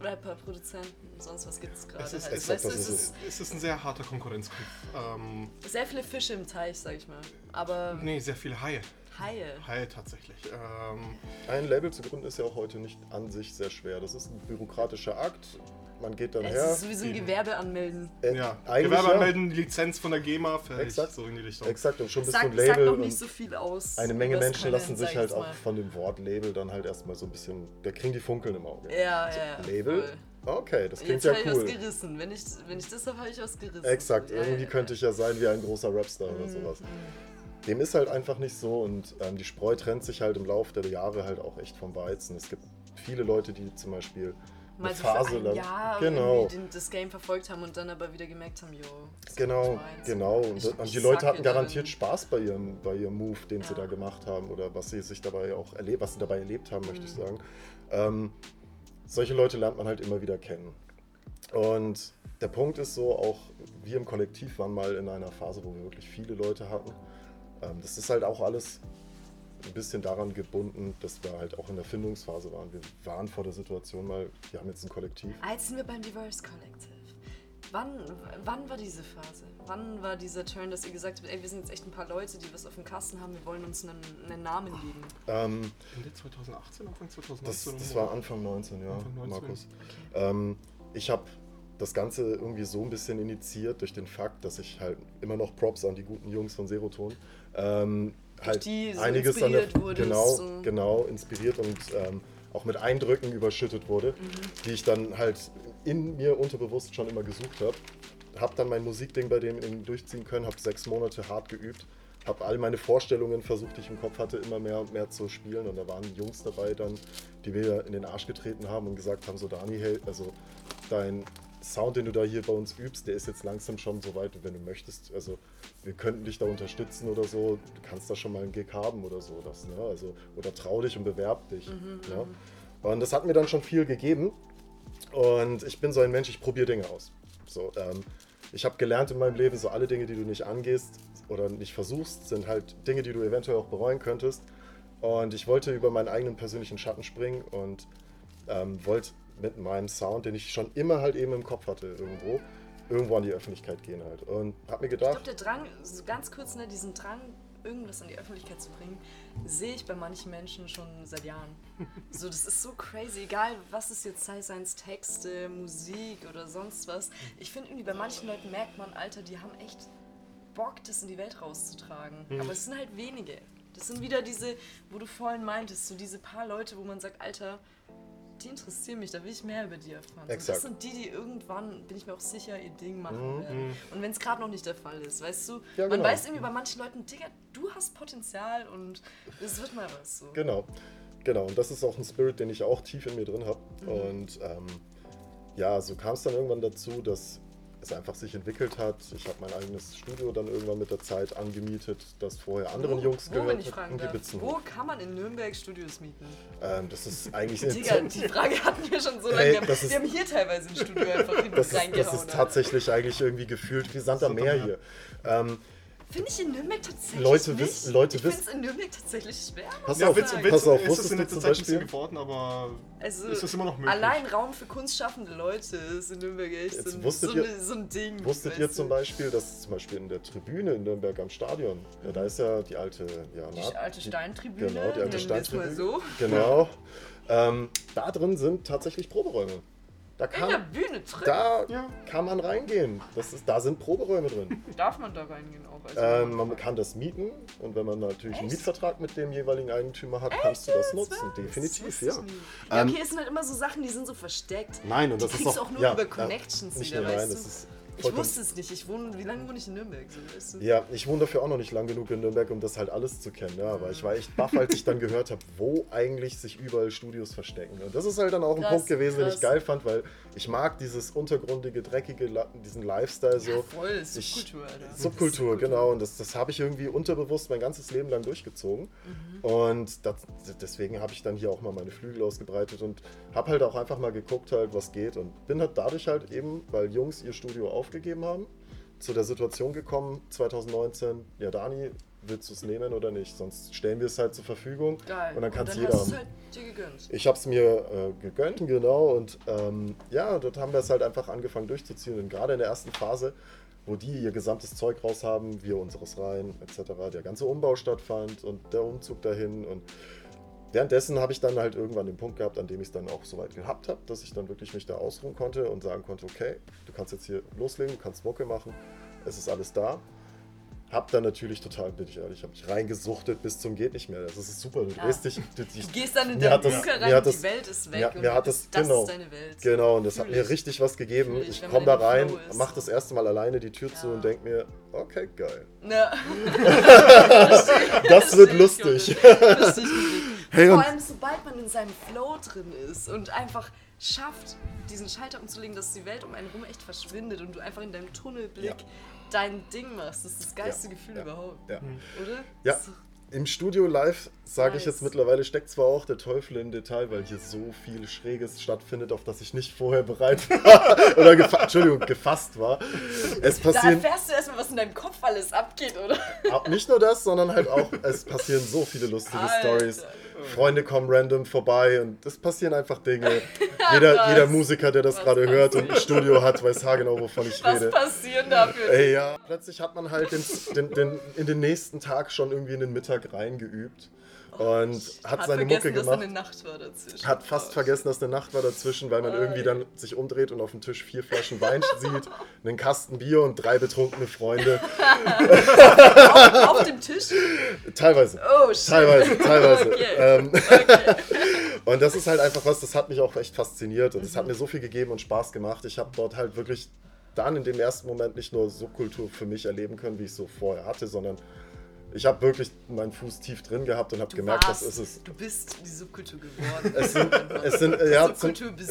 Rapper, Produzenten, sonst was gibt es gerade. Es ist, halt. es, Weißt ist ist, es ist ein sehr harter Konkurrenzkampf. Ähm, sehr viele Fische im Teich, sag ich mal. Aber nee, sehr viele Haie. Haie. Haie tatsächlich. Ähm, Ein Label zu gründen ist ja auch heute nicht an sich sehr schwer. Das ist ein bürokratischer Akt. Man geht dann Es her. ist sowieso ein. Gewerbe anmelden. äh, ja, Gewerbe ja. anmelden, Lizenz von der GEMA, fertig, Exakt. so in die Richtung. Exakt, und schon bist du Sagt, ein sagt Label. noch und nicht so viel aus. eine Menge Menschen lassen sich ich halt auch von dem Wort Label dann halt erstmal so ein bisschen. Da kriegen die Funkeln im Auge. Ja, ja, ja. Label? voll. Okay, das klingt Jetzt ja habe ich cool. was gerissen. Wenn ich, wenn ich das habe, habe ich was gerissen. Exakt, Ja, irgendwie ja, könnte ja. ich ja sein wie ein großer Rapstar oder Mhm, sowas. Dem ist halt einfach nicht so und ähm, die Spreu trennt sich halt im Laufe der Jahre halt auch echt vom Weizen. Es gibt viele Leute, die zum Beispiel Mal so Phase für ein lang. Jahr genau, den, das Game verfolgt haben und dann aber wieder gemerkt haben, ist genau, genau. Und, Ich- und die Leute hatten garantiert dann- Spaß bei ihrem, bei ihrem Move, den sie Ja. da gemacht haben oder was sie sich dabei auch erlebt, was sie dabei erlebt haben, möchte ich Mhm. sagen. Ähm, solche Leute lernt man halt immer wieder kennen. Und der Punkt ist so, auch wir im Kollektiv waren mal in einer Phase, wo wir wirklich viele Leute hatten. Ähm, das ist halt auch alles ein bisschen daran gebunden, dass wir halt auch in der Findungsphase waren. Wir waren vor der Situation mal, wir haben jetzt ein Kollektiv. Jetzt sind wir beim Diverse Collective. Wann, wann war diese Phase? Wann war dieser Turn, dass ihr gesagt habt, ey, wir sind jetzt echt ein paar Leute, die was auf dem Kasten haben, wir wollen uns einen, einen Namen geben? Ähm, Ende 2018, Anfang 2019? das, das war Anfang 19, ja, Anfang 19. Markus. Ähm, ich habe das Ganze irgendwie so ein bisschen initiiert durch den Fakt, dass ich halt immer noch Props an die guten Jungs von Seroton ähm, halt die so einiges an der, inspiriert wurdest, genau, so. genau inspiriert und ähm, auch mit Eindrücken überschüttet wurde, Mhm. die ich dann halt in mir unterbewusst schon immer gesucht habe. Habe dann mein Musikding bei dem durchziehen können, habe sechs Monate hart geübt, habe all meine Vorstellungen versucht, die ich im Kopf hatte, immer mehr und mehr zu spielen. Und da waren Jungs dabei dann, die mir in den Arsch getreten haben und gesagt haben, so Dani, hey, also dein Sound, den du da hier bei uns übst, der ist jetzt langsam schon so weit, wenn du möchtest, also wir könnten dich da unterstützen oder so, du kannst da schon mal einen Gig haben oder so, das, ne? also, oder trau dich und bewerb dich. Mhm, ne? Und das hat mir dann schon viel gegeben. Und ich bin so ein Mensch, ich probiere Dinge aus. So, ähm, ich habe gelernt in meinem Leben, so alle Dinge, die du nicht angehst oder nicht versuchst, sind halt Dinge, die du eventuell auch bereuen könntest. Und ich wollte über meinen eigenen persönlichen Schatten springen und ähm, wollte mit meinem Sound, den ich schon immer halt eben im Kopf hatte irgendwo, irgendwo an die Öffentlichkeit gehen halt. Und habe mir gedacht... Ich glaube, der Drang, so ganz kurz, ne, diesen Drang, irgendwas an die Öffentlichkeit zu bringen, sehe ich bei manchen Menschen schon seit Jahren. So, das ist so crazy, egal was es jetzt sei, seien es Texte, Musik oder sonst was. Ich finde irgendwie bei manchen Leuten merkt man, Alter, die haben echt Bock, das in die Welt rauszutragen. Mhm. Aber es sind halt wenige. Das sind wieder diese, wo du vorhin meintest, so diese paar Leute, wo man sagt, Alter, die interessieren mich, da will ich mehr über die erfahren. So, das sind die, die irgendwann, bin ich mir auch sicher, ihr Ding machen mhm. werden. Und wenn es gerade noch nicht der Fall ist, weißt du, ja, genau. man weiß irgendwie bei manchen Leuten, Digga, du hast Potenzial und es wird mal was so. Genau, genau. Und das ist auch ein Spirit, den ich auch tief in mir drin habe. Mhm. Und ähm, ja, so kam es dann irgendwann dazu, dass es einfach sich entwickelt hat. Ich habe mein eigenes Studio dann irgendwann mit der Zeit angemietet, das vorher anderen wo, Jungs wo, gehört hat. Wo kann man in Nürnberg Studios mieten? Ähm, das ist eigentlich... Digga, die Frage hatten wir schon so lange. Hey, wir, haben, wir haben hier teilweise ein Studio einfach das reingehauen. Ist, das ist tatsächlich eigentlich irgendwie gefühlt wie Sand am Meer hier. Ähm, Finde ich in Nürnberg tatsächlich Leute nicht. Wiss, Leute ich finde es in Nürnberg tatsächlich schwer. Pass auf, Witz, Witz, pass auf, ist es in letzter Zeit ein bisschen geworden, aber also ist das immer noch möglich. Allein Raum für kunstschaffende Leute ist in Nürnberg echt Jetzt so, wusstet so, ihr, so ein Ding. Wusstet ihr zum Beispiel, dass zum Beispiel in der Tribüne in Nürnberg am Stadion, ja, da ist ja die alte, ja, die na, alte Steintribüne. Genau, die alte Steintribüne. So. Genau. Ähm, da drin sind tatsächlich Proberäume. Da kann, in der Bühne drin? Da ja. kann man reingehen. Das ist, da sind Proberäume drin. Darf man da reingehen auch? Also ähm, man kann das mieten und wenn man natürlich Echt? einen Mietvertrag mit dem jeweiligen Eigentümer hat, Echt? kannst du das nutzen. Was? Definitiv, ja. ja. Okay, es sind halt immer so Sachen, die sind so versteckt. Nein, und die das ist auch, auch nur ja, über Connections ja, nicht wieder, nur, nein, weißt du? Das ist ich wusste es nicht. Ich wohne, wie lange wohne ich in Nürnberg? So, weißt du? Ja, ich wohne dafür auch noch nicht lang genug in Nürnberg, um das halt alles zu kennen. Ja, aber ich war echt baff, als ich dann gehört habe, wo eigentlich sich überall Studios verstecken. Und das ist halt dann auch ein krass, Punkt gewesen, krass. den ich geil fand, weil ich mag dieses untergrundige, dreckige, diesen Lifestyle so. Ja, voll, Subkultur, Alter. Subkultur, Subkultur, genau. Und das, das habe ich irgendwie unterbewusst mein ganzes Leben lang durchgezogen. Mhm. Und das, deswegen habe ich dann hier auch mal meine Flügel ausgebreitet und habe halt auch einfach mal geguckt, halt, was geht. Und bin halt dadurch halt eben, weil Jungs ihr Studio aufgegeben haben, zu der Situation gekommen, 2019, ja Dani, willst du es nehmen oder nicht? Sonst stellen wir es halt zur Verfügung Geil. und dann kann es jeder haben. Halt dir gegönnt. Ich habe es mir äh, gegönnt, genau. Und ähm, ja, dort haben wir es halt einfach angefangen durchzuziehen. Und gerade in der ersten Phase, wo die ihr gesamtes Zeug raus haben, wir unseres rein, etc., der ganze Umbau stattfand und der Umzug dahin und währenddessen habe ich dann halt irgendwann den Punkt gehabt, an dem ich es dann auch so weit gehabt habe, dass ich dann wirklich mich da ausruhen konnte und sagen konnte, okay, du kannst jetzt hier loslegen, du kannst Mucke machen, es ist alles da. Hab dann natürlich total, bin ich ehrlich, habe mich reingesuchtet bis zum geht nicht mehr. Das ist super. Du, ja. drehst dich, du, du, gehst dann in deinen Bunker rein, das, die Welt ist weg. Mir, mir hat das, das genau, ist deine Welt. Genau, und das Natürlich. hat mir richtig was gegeben. Natürlich, ich komme da rein, mache das erste Mal alleine die Tür ja. zu und denke mir, okay, geil. Ja. das wird lustig. Hey, Vor allem, sobald man in seinem Flow drin ist und einfach schafft, diesen Schalter umzulegen, dass die Welt um einen rum echt verschwindet und du einfach in deinem Tunnelblick ja. Dein Ding machst. Das ist das geilste ja. Gefühl ja. überhaupt. Ja. Oder? Ja. Im Studio live, sage nice. ich jetzt mittlerweile, steckt zwar auch der Teufel im Detail, weil hier so viel Schräges stattfindet, auf das ich nicht vorher bereit war oder gefa Entschuldigung, gefasst war. Es passieren, da erfährst du erstmal, was in deinem Kopf alles abgeht, oder? Nicht nur das, sondern halt auch, es passieren so viele lustige Stories. Freunde kommen random vorbei und es passieren einfach Dinge. Jeder, jeder Musiker, der das gerade hört und ein Studio hat, weiß haargenau, wovon ich Was rede. Was passieren dafür? Ey, ja. Plötzlich hat man halt den, den, den, in den nächsten Tag schon irgendwie in den Mittag reingeübt und hat, hat seine Mucke gemacht. Eine Nacht war dazwischen. Hat fast vergessen, dass eine Nacht war dazwischen, weil man oh, irgendwie dann sich umdreht und auf dem Tisch vier Flaschen Wein sieht, einen Kasten Bier und drei betrunkene Freunde. auf, auf, dem Tisch? Teilweise. Oh, shit. Teilweise, teilweise. Okay. Ähm, okay. und das ist halt einfach was, das hat mich auch echt fasziniert und es mhm. hat mir so viel gegeben und Spaß gemacht. Ich habe dort halt wirklich dann in dem ersten Moment nicht nur Subkultur für mich erleben können, wie ich es so vorher hatte, sondern ich habe wirklich meinen Fuß tief drin gehabt und habe gemerkt, warst, das ist es. Du bist die Subkultur geworden. Es sind, es sind ja,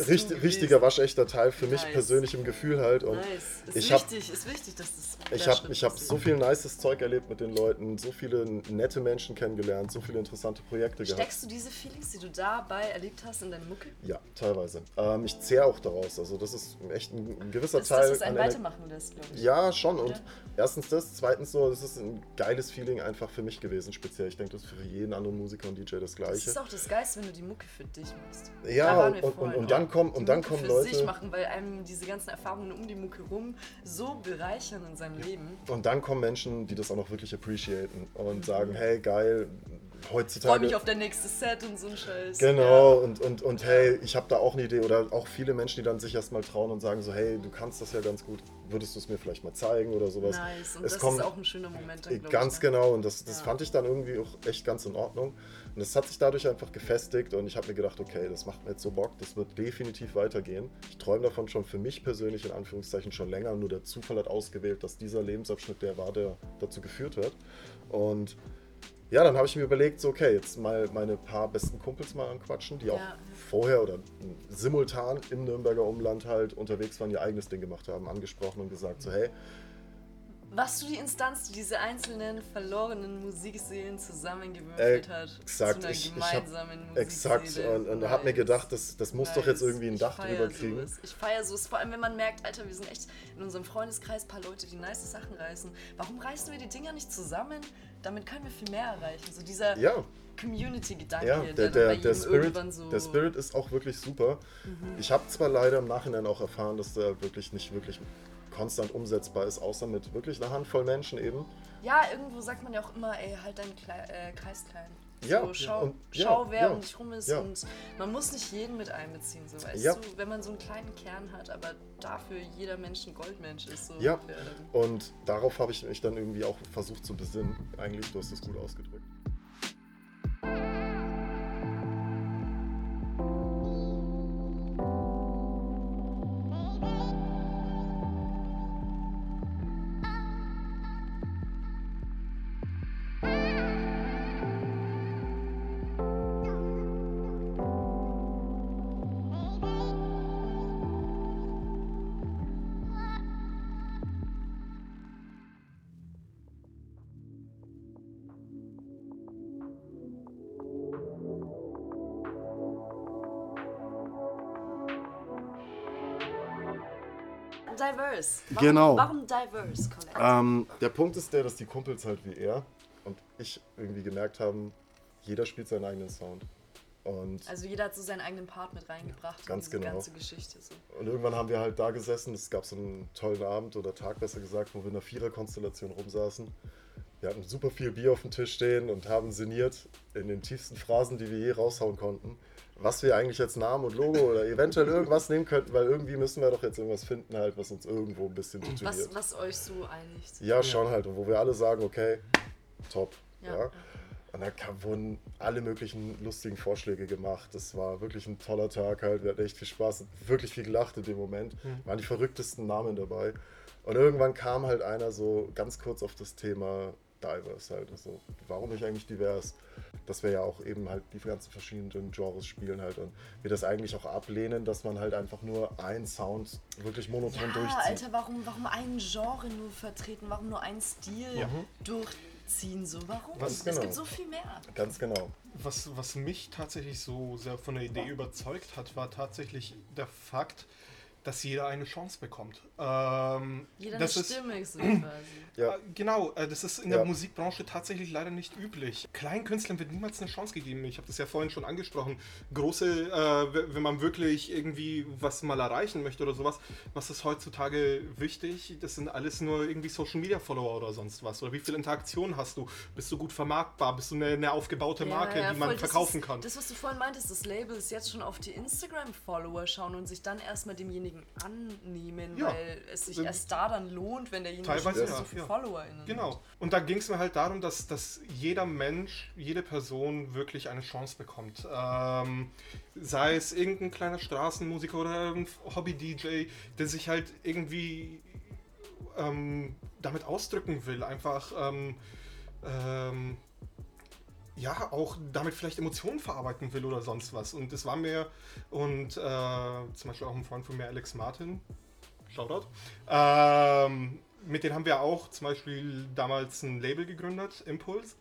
richt, wichtiger, waschechter Teil für mich nice. persönlich im Gefühl halt. Und nice. Ist ich wichtig, hab, ist wichtig, dass das. Ich habe hab so viel nices Zeug erlebt mit den Leuten, so viele nette Menschen kennengelernt, so viele interessante Projekte Steckst gehabt. Steckst du diese Feelings, die du dabei erlebt hast, in deine Mucke? Ja, teilweise. Ähm, ich zehre auch daraus. Also das ist echt ein, ein gewisser das, Teil. Das ist ein Weitermachen lässt, glaube ich. Ja, schon. Und erstens das, zweitens so, es ist ein geiles Feeling einfach für mich gewesen, speziell. Ich denke, das ist für jeden anderen Musiker und DJ das Gleiche. Das ist auch das Geilste, wenn du die Mucke für dich machst. Ja, und, und, und, dann kommen, und dann kommen für Leute. sich machen, weil einem diese ganzen Erfahrungen um die Mucke rum so bereichern in seinem Leben. Und dann kommen Menschen, die das auch noch wirklich appreciaten und mhm. sagen, hey, geil, heutzutage. Freue mich auf dein nächstes Set und so ein Scheiß. Genau, ja. und, und, und hey, ich habe da auch eine Idee. Oder auch viele Menschen, die dann sich erstmal trauen und sagen so, hey, du kannst das ja ganz gut, würdest du es mir vielleicht mal zeigen oder sowas. Nice, und es das kommt, ist auch ein schöner Moment. Dann, ganz ich, ne? genau, und das, das ja. fand ich dann irgendwie auch echt ganz in Ordnung. Und das hat sich dadurch einfach gefestigt und ich habe mir gedacht, okay, das macht mir jetzt so Bock, das wird definitiv weitergehen. Ich träume davon schon für mich persönlich in Anführungszeichen schon länger, nur der Zufall hat ausgewählt, dass dieser Lebensabschnitt der war, der dazu geführt hat. Und ja, dann habe ich mir überlegt, so, okay, jetzt mal meine paar besten Kumpels mal anquatschen, die ja. auch vorher oder simultan im Nürnberger Umland halt unterwegs waren, ihr eigenes Ding gemacht haben, angesprochen und gesagt, so, hey, was du die Instanz, die diese einzelnen verlorenen Musikseelen zusammengewürfelt hat. Exakt, zu einer ich, gemeinsamen ich hab, Exakt, und, und habe mir gedacht, das, das muss doch jetzt irgendwie ein Dach drüber kriegen. Sowas. Ich feiere so, vor allem wenn man merkt, Alter, wir sind echt in unserem Freundeskreis ein paar Leute, die nice Sachen reißen. Warum reißen wir die Dinger nicht zusammen? Damit können wir viel mehr erreichen. So dieser ja. Community-Gedanke, ja, der, der, der, Spirit, so der Spirit ist auch wirklich super. Mhm. Ich habe zwar leider im Nachhinein auch erfahren, dass der wirklich nicht wirklich konstant umsetzbar ist, außer mit wirklich einer Handvoll Menschen eben. Ja, irgendwo sagt man ja auch immer, ey, halt deinen Kle äh, Kreis klein. So, ja, schau, und, schau ja, wer ja, um dich rum ist ja. und man muss nicht jeden mit einbeziehen, so weißt ja. du, wenn man so einen kleinen Kern hat, aber dafür jeder Mensch ein Goldmensch ist. So ja, und darauf habe ich mich dann irgendwie auch versucht zu besinnen. Eigentlich, du hast das gut ausgedrückt. Diverse? Warum, genau. Warum diverse, ähm, Der Punkt ist der, dass die Kumpels halt wie er und ich irgendwie gemerkt haben, jeder spielt seinen eigenen Sound. Und also jeder hat so seinen eigenen Part mit reingebracht ganz in genau. ganze Geschichte. So. Und irgendwann haben wir halt da gesessen, es gab so einen tollen Abend oder Tag besser gesagt, wo wir in einer Viererkonstellation rumsaßen. Wir hatten super viel Bier auf dem Tisch stehen und haben sinniert in den tiefsten Phrasen, die wir je raushauen konnten was wir eigentlich als Namen und Logo oder eventuell irgendwas nehmen könnten, weil irgendwie müssen wir doch jetzt irgendwas finden, halt, was uns irgendwo ein bisschen tituliert. Was, was euch so einigt. Ja, schon halt. Und wo wir alle sagen, okay, top. Ja. ja. Und da kam, wurden alle möglichen lustigen Vorschläge gemacht. Das war wirklich ein toller Tag halt. Wir hatten echt viel Spaß, wirklich viel gelacht in dem Moment. Mhm. Waren die verrücktesten Namen dabei. Und irgendwann kam halt einer so ganz kurz auf das Thema diverse halt. Also, warum nicht eigentlich divers? Dass wir ja auch eben halt die ganzen verschiedenen Genres spielen halt und wir das eigentlich auch ablehnen, dass man halt einfach nur einen Sound wirklich monoton ja, durchzieht. Alter, warum, warum ein Genre nur vertreten? Warum nur ein Stil ja. durchziehen? So, warum? Was, es genau. gibt so viel mehr. Ganz genau. Was, was mich tatsächlich so sehr von der Idee überzeugt hat, war tatsächlich der Fakt, dass jeder eine Chance bekommt. Ähm, jeder das Stimme ist so quasi. Ja. Äh, genau, äh, das ist in der ja. Musikbranche tatsächlich leider nicht üblich. Kleinen Künstlern wird niemals eine Chance gegeben. Ich habe das ja vorhin schon angesprochen. Große, äh, wenn man wirklich irgendwie was mal erreichen möchte oder sowas, was ist heutzutage wichtig? Das sind alles nur irgendwie Social Media Follower oder sonst was. Oder wie viel Interaktion hast du? Bist du gut vermarktbar? Bist du eine, eine aufgebaute Marke, ja, die man verkaufen ist, kann? Das, was du vorhin meintest, das Label ist jetzt schon auf die Instagram-Follower schauen und sich dann erstmal demjenigen annehmen, weil es sich erst da dann lohnt, wenn derjenige schon so viele FollowerInnen Genau. Und da ging es mir halt darum, dass, dass jeder Mensch, jede Person wirklich eine Chance bekommt. Ähm, sei es irgendein kleiner Straßenmusiker oder ein Hobby-DJ, der sich halt irgendwie ähm, damit ausdrücken will, einfach ähm, ähm, ja, auch damit vielleicht Emotionen verarbeiten will oder sonst was. Und das war mir, und äh, zum Beispiel auch ein Freund von mir, Alex Martin, Shoutout, ähm, mit denen haben wir auch zum Beispiel damals ein Label gegründet, Impulse.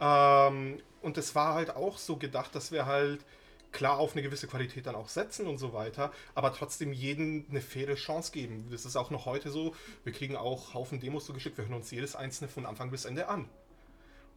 Ähm, und es war halt auch so gedacht, dass wir halt klar auf eine gewisse Qualität dann auch setzen und so weiter, aber trotzdem jeden eine faire Chance geben. Das ist auch noch heute so. Wir kriegen auch Haufen Demos zugeschickt, wir hören uns jedes einzelne von Anfang bis Ende an.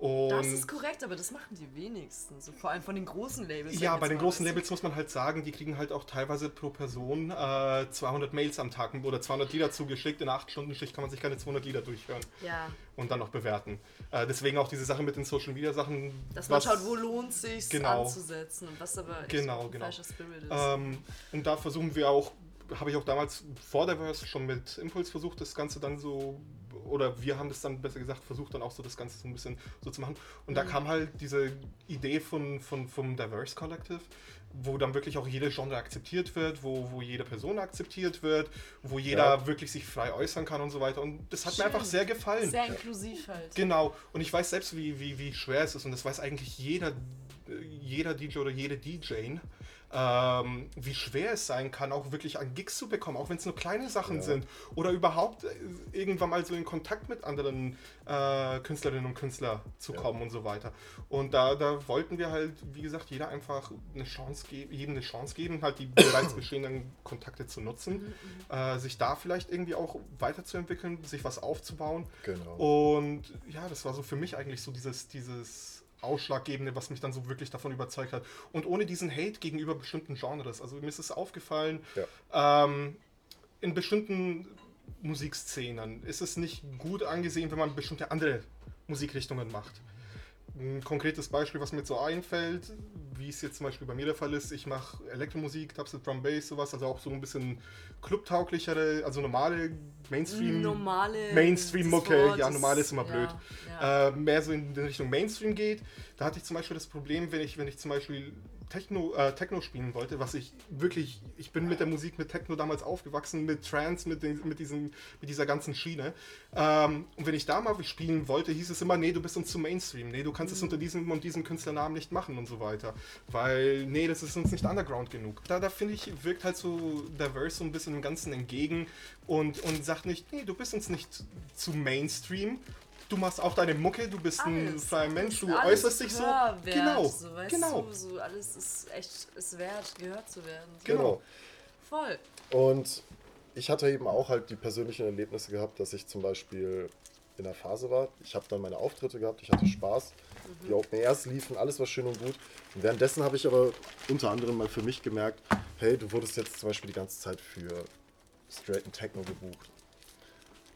Und das ist korrekt, aber das machen die wenigsten. So, vor allem von den großen Labels. Ja, bei den großen Labels muss man halt sagen, die kriegen halt auch teilweise pro Person äh, 200 Mails am Tag oder 200 Lieder zugeschickt. In 8 Stunden Schicht kann man sich keine 200 Lieder durchhören. Ja. Und dann noch bewerten. Äh, deswegen auch diese Sache mit den Social Media Sachen. Dass man schaut, wo lohnt es sich genau, anzusetzen und was aber genau, genau. falscher Spirit ist. Ähm, und da versuchen wir auch habe ich auch damals vor der Verse schon mit Impuls versucht, das Ganze dann so, oder wir haben das dann besser gesagt, versucht dann auch so das Ganze so ein bisschen so zu machen. Und mhm. da kam halt diese Idee von, von, vom Diverse Collective, wo dann wirklich auch jede Genre akzeptiert wird, wo, wo jede Person akzeptiert wird, wo jeder ja. wirklich sich frei äußern kann und so weiter. Und das hat Schön. mir einfach sehr gefallen. Sehr inklusiv halt. Genau. Und ich weiß selbst, wie, wie, wie schwer es ist. Und das weiß eigentlich jeder, jeder DJ oder jede DJ ähm, wie schwer es sein kann, auch wirklich an Gigs zu bekommen, auch wenn es nur kleine Sachen ja. sind oder überhaupt äh, irgendwann mal so in Kontakt mit anderen äh, Künstlerinnen und Künstlern zu kommen ja. und so weiter. Und da, da wollten wir halt, wie gesagt, jeder einfach eine Chance geben, jedem eine Chance geben, halt die bereits bestehenden Kontakte zu nutzen, mhm, mhm. äh, sich da vielleicht irgendwie auch weiterzuentwickeln, sich was aufzubauen. Genau. Und ja, das war so für mich eigentlich so dieses, dieses Ausschlaggebende, was mich dann so wirklich davon überzeugt hat. Und ohne diesen Hate gegenüber bestimmten Genres. Also mir ist es aufgefallen, ja. ähm, in bestimmten Musikszenen ist es nicht gut angesehen, wenn man bestimmte andere Musikrichtungen macht. Ein konkretes Beispiel, was mir jetzt so einfällt, wie es jetzt zum Beispiel bei mir der Fall ist, ich mache Elektromusik, Dubstep, Drum Bass, sowas, also auch so ein bisschen clubtauglichere, also normale Mainstream. Normale. Mainstream-Mucke, ja, normal ist immer blöd. Ja. Äh, mehr so in Richtung Mainstream geht. Da hatte ich zum Beispiel das Problem, wenn ich, wenn ich zum Beispiel Techno, äh, Techno spielen wollte, was ich wirklich, ich bin mit der Musik mit Techno damals aufgewachsen, mit Trance, mit, den, mit, diesen, mit dieser ganzen Schiene. Ähm, und wenn ich da mal spielen wollte, hieß es immer, nee, du bist uns zu Mainstream, nee, du kannst mhm. es unter diesem und diesem Künstlernamen nicht machen und so weiter. Weil, nee, das ist uns nicht underground genug. Da, da finde ich, wirkt halt so Diverse so ein bisschen dem Ganzen entgegen und, und sagt nicht, nee, du bist uns nicht zu Mainstream, du machst auch deine Mucke, du bist alles, ein freier Mensch, du äußerst dich so. Genau, so, genau. Du, so alles ist echt ist wert, gehört zu werden. Genau. genau. Voll. Und ich hatte eben auch halt die persönlichen Erlebnisse gehabt, dass ich zum Beispiel in der Phase war. Ich habe dann meine Auftritte gehabt, ich hatte Spaß. Mhm. Die Open Airs liefen, alles war schön und gut. Und währenddessen habe ich aber unter anderem mal für mich gemerkt, hey, du wurdest jetzt zum Beispiel die ganze Zeit für straighten Techno gebucht.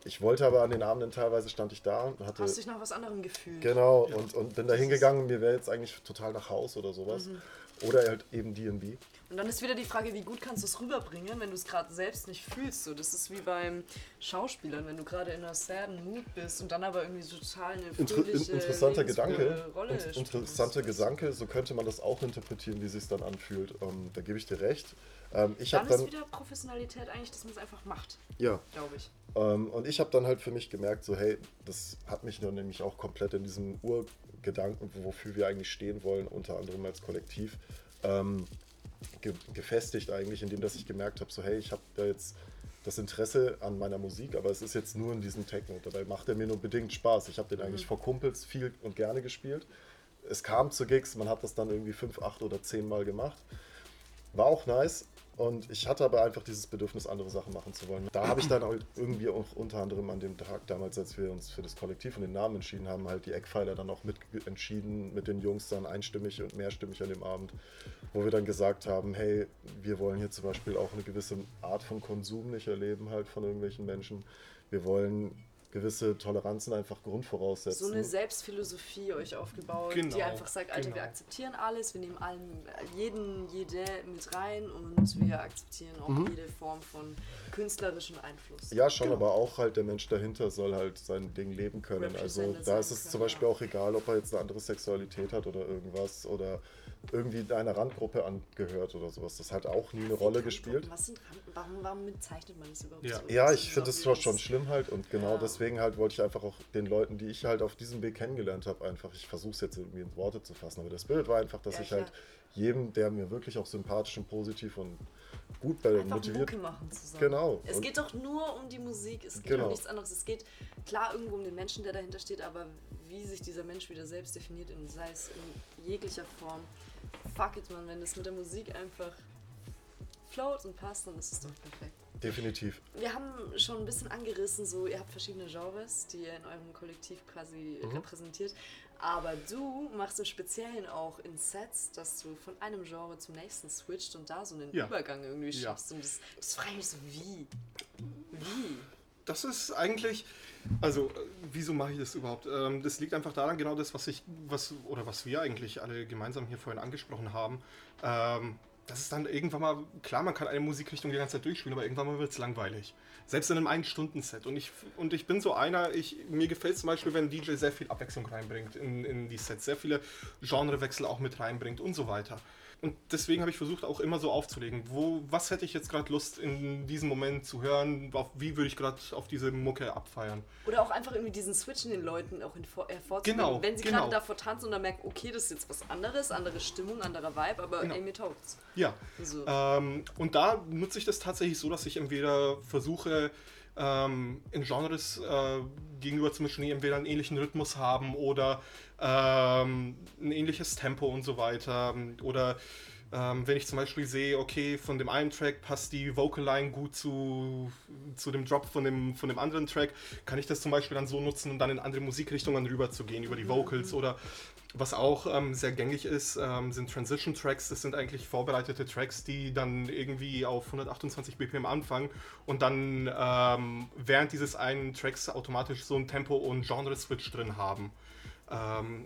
Ich wollte aber an den Abenden teilweise stand ich da und hatte. Hast dich nach was anderem gefühlt. Genau, ja. und, und bin da hingegangen, mir wäre jetzt eigentlich total nach Haus oder sowas. Mhm. Oder halt eben DB. Und dann ist wieder die Frage, wie gut kannst du es rüberbringen, wenn du es gerade selbst nicht fühlst. So, das ist wie beim Schauspielern, wenn du gerade in einer sadden Mood bist und dann aber irgendwie total eine Inter interessanter Gedanke. Rolle in interessanter Gedanke, so könnte man das auch interpretieren, wie es sich dann anfühlt. Ähm, da gebe ich dir recht. Ähm, ich dann, dann ist wieder Professionalität eigentlich, dass man es einfach macht. Ja. Glaube ich. Ähm, und ich habe dann halt für mich gemerkt, so hey, das hat mich dann nämlich auch komplett in diesem Urgedanken, wofür wir eigentlich stehen wollen, unter anderem als Kollektiv, ähm, ge gefestigt eigentlich, indem dass ich gemerkt habe, so hey, ich habe da jetzt das Interesse an meiner Musik, aber es ist jetzt nur in diesem Techno. Dabei macht er mir nur bedingt Spaß. Ich habe den eigentlich mhm. vor Kumpels viel und gerne gespielt. Es kam zu Gigs, man hat das dann irgendwie fünf, acht oder zehn Mal gemacht. War auch nice, und ich hatte aber einfach dieses Bedürfnis, andere Sachen machen zu wollen. Da habe ich dann halt irgendwie auch unter anderem an dem Tag damals, als wir uns für das Kollektiv und den Namen entschieden haben, halt die Eckpfeiler dann auch mit entschieden, mit den Jungs dann einstimmig und mehrstimmig an dem Abend, wo wir dann gesagt haben, hey, wir wollen hier zum Beispiel auch eine gewisse Art von Konsum nicht erleben, halt von irgendwelchen Menschen. Wir wollen gewisse Toleranzen einfach Grundvoraussetzen. So eine Selbstphilosophie euch aufgebaut, genau, die einfach sagt, Alter, genau. wir akzeptieren alles, wir nehmen allen, jeden, jede mit rein und wir akzeptieren auch mhm. jede Form von künstlerischem Einfluss. Ja, schon, genau. aber auch halt der Mensch dahinter soll halt sein Ding leben können. Also da ist es zum Beispiel auch egal, ob er jetzt eine andere Sexualität hat oder irgendwas oder irgendwie einer Randgruppe angehört oder sowas. Das hat auch nie eine Rolle gespielt. Was sind Rand warum, warum bezeichnet man das überhaupt ja. so? Ja, ich finde das schon schlimm halt und genau ja. deswegen halt wollte ich einfach auch den Leuten, die ich halt auf diesem Weg kennengelernt habe, einfach, ich versuche es jetzt irgendwie in Worte zu fassen, aber das Bild war einfach, dass ja, ich halt jedem, der mir wirklich auch sympathisch und positiv und gut bei Einfach motiviert. Mucke machen zusammen. Genau. Es und geht doch nur um die Musik, es geht genau. um nichts anderes. Es geht klar irgendwo um den Menschen, der dahinter steht, aber wie sich dieser Mensch wieder selbst definiert, in, sei es in jeglicher Form. Fuck it, man, wenn das mit der Musik einfach float und passt, dann ist es doch perfekt. Definitiv. Wir haben schon ein bisschen angerissen, so ihr habt verschiedene Genres, die ihr in eurem Kollektiv quasi mhm. repräsentiert. Aber du machst im Speziellen auch in Sets, dass du von einem Genre zum nächsten switcht und da so einen ja. Übergang irgendwie schaffst. Ja. Und das, das frage ich mich so, wie? Wie? Das ist eigentlich, also wieso mache ich das überhaupt? Ähm, das liegt einfach daran, genau das, was ich, was, oder was wir eigentlich alle gemeinsam hier vorhin angesprochen haben. Ähm, das ist dann irgendwann mal, klar, man kann eine Musikrichtung die ganze Zeit durchspielen, aber irgendwann mal wird es langweilig. Selbst in einem Ein-Stunden-Set. Und ich, und ich bin so einer, ich, mir gefällt es zum Beispiel, wenn ein DJ sehr viel Abwechslung reinbringt in, in die Sets, sehr viele Genrewechsel auch mit reinbringt und so weiter. Und deswegen habe ich versucht, auch immer so aufzulegen, wo, was hätte ich jetzt gerade Lust in diesem Moment zu hören, auf, wie würde ich gerade auf diese Mucke abfeiern. Oder auch einfach irgendwie diesen Switch in den Leuten auch hervorzubringen. Genau, Wenn sie genau. gerade davor tanzen und dann merken, okay, das ist jetzt was anderes, andere Stimmung, anderer Vibe, aber genau. ey, mir taugt's. Ja. So. Ähm, und da nutze ich das tatsächlich so, dass ich entweder versuche, ähm, in Genres äh, gegenüber zu mischen, die entweder einen ähnlichen Rhythmus haben oder ähm, ein ähnliches Tempo und so weiter. Oder ähm, wenn ich zum Beispiel sehe, okay, von dem einen Track passt die Vocal Line gut zu, zu dem Drop von dem, von dem anderen Track, kann ich das zum Beispiel dann so nutzen, um dann in andere Musikrichtungen rüber zu gehen, über die Vocals mhm. oder was auch ähm, sehr gängig ist, ähm, sind Transition Tracks. Das sind eigentlich vorbereitete Tracks, die dann irgendwie auf 128 BPM anfangen und dann ähm, während dieses einen Tracks automatisch so ein Tempo- und Genre-Switch drin haben ähm,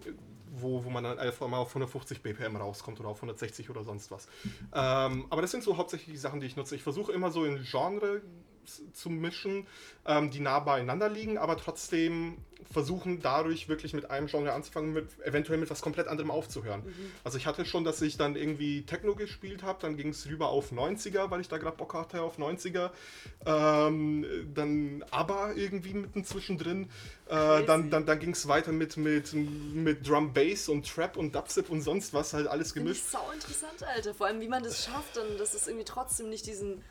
wo, wo man dann einfach mal auf 150 BPM rauskommt oder auf 160 oder sonst was. Ähm, aber das sind so hauptsächlich die Sachen, die ich nutze. Ich versuche immer so in Genre zu mischen, ähm, die nah beieinander liegen, aber trotzdem versuchen dadurch wirklich mit einem Genre anzufangen, mit, eventuell mit was komplett anderem aufzuhören. Mhm. Also ich hatte schon, dass ich dann irgendwie Techno gespielt habe, dann ging es rüber auf 90er, weil ich da gerade Bock hatte auf 90er. Ähm, dann aber irgendwie mitten zwischendrin. Äh, dann dann, dann ging es weiter mit, mit, mit Drum Bass und Trap und Dubstep und sonst was, halt alles gemischt. Das ist sau interessant, Alter. Vor allem, wie man das schafft, dann, dass es irgendwie trotzdem nicht diesen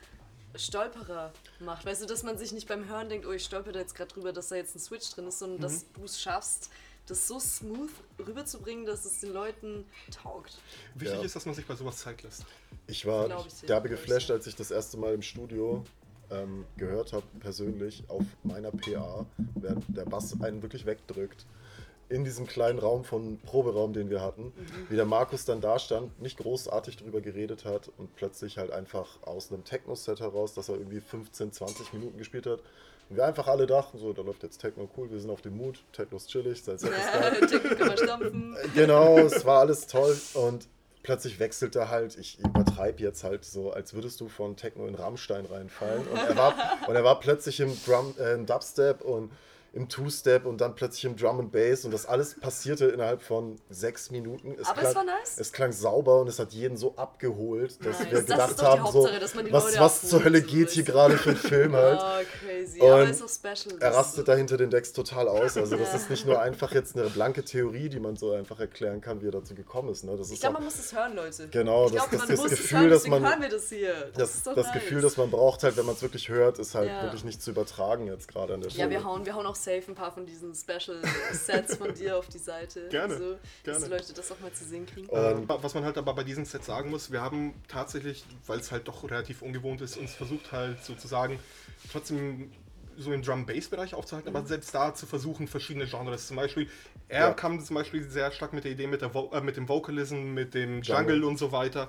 Stolperer macht. Weißt du, dass man sich nicht beim Hören denkt, oh, ich stolper da jetzt gerade drüber, dass da jetzt ein Switch drin ist, sondern mhm. dass du es schaffst, das so smooth rüberzubringen, dass es den Leuten taugt. Wichtig ja. ist, dass man sich bei sowas Zeit lässt. Ich war ich derbe geflasht, als ich das erste Mal im Studio ähm, gehört habe, persönlich auf meiner PA, während der Bass einen wirklich wegdrückt in diesem kleinen Raum von Proberaum, den wir hatten, mhm. wie der Markus dann da stand, nicht großartig drüber geredet hat und plötzlich halt einfach aus einem Techno-Set heraus, dass er irgendwie 15, 20 Minuten gespielt hat. Und wir einfach alle dachten, so, da läuft jetzt Techno cool, wir sind auf dem Mut, Techno ist chillig, sein Set ist geil. genau, es war alles toll und plötzlich wechselt er halt, ich übertreibe jetzt halt so, als würdest du von Techno in Rammstein reinfallen. Und er war, und er war plötzlich im Drum, äh, Dubstep und im Two-Step und dann plötzlich im Drum and Bass und das alles passierte innerhalb von sechs Minuten. Es Aber klang, es war nice. Es klang sauber und es hat jeden so abgeholt, dass nice. wir gedacht das haben, so, was, was zur Hölle geht hier gerade für ein Film halt. Oh, crazy. Und Aber ist auch special. Er rastet da hinter den Decks total aus. Also das ist nicht nur einfach jetzt eine blanke Theorie, die man so einfach erklären kann, wie er dazu gekommen ist. Ne? Das ich glaube, man muss es hören, Leute. Genau, ich das, glaub, das, das Gefühl, dass man... hören wir das hier. Das, das, das nice. Gefühl, das man braucht halt, wenn man es wirklich hört, ist halt ja. wirklich nicht zu übertragen jetzt gerade an der Stelle. Ja, wir hauen, wir hauen auch safe ein paar von diesen diesen Special-Sets von dir auf die Seite. Gerne. So, gerne. Dass die Leute das auch mal zu sehen kriegen. Ähm, was man halt aber bei diesen Sets sagen muss, wir haben tatsächlich, weil es halt doch relativ ungewohnt ist, uns versucht halt sozusagen trotzdem so im Drum-Bass-Bereich aufzuhalten, mhm. aber selbst da zu versuchen, verschiedene Genres. Zum Beispiel, er ja. kam zum Beispiel sehr stark mit der Idee mit, der äh, mit dem Vocalism, mit dem Jungle, Jungle und so weiter.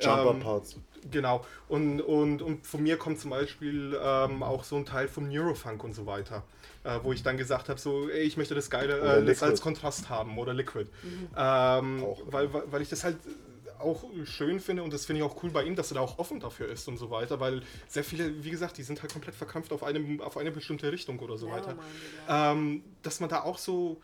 Jumper-Parts. Ähm, genau. Und, und, und von mir kommt zum Beispiel ähm, auch so ein Teil vom Neurofunk und so weiter äh, wo ich dann gesagt habe, so, ey, ich möchte das geile äh, das als Kontrast haben oder Liquid. Mhm. Ähm, weil, weil ich das halt auch schön finde und das finde ich auch cool bei ihm, dass er da auch offen dafür ist und so weiter, weil sehr viele, wie gesagt, die sind halt komplett verkrampft auf, einem, auf eine bestimmte Richtung oder so ja, weiter. Ähm, dass man da auch so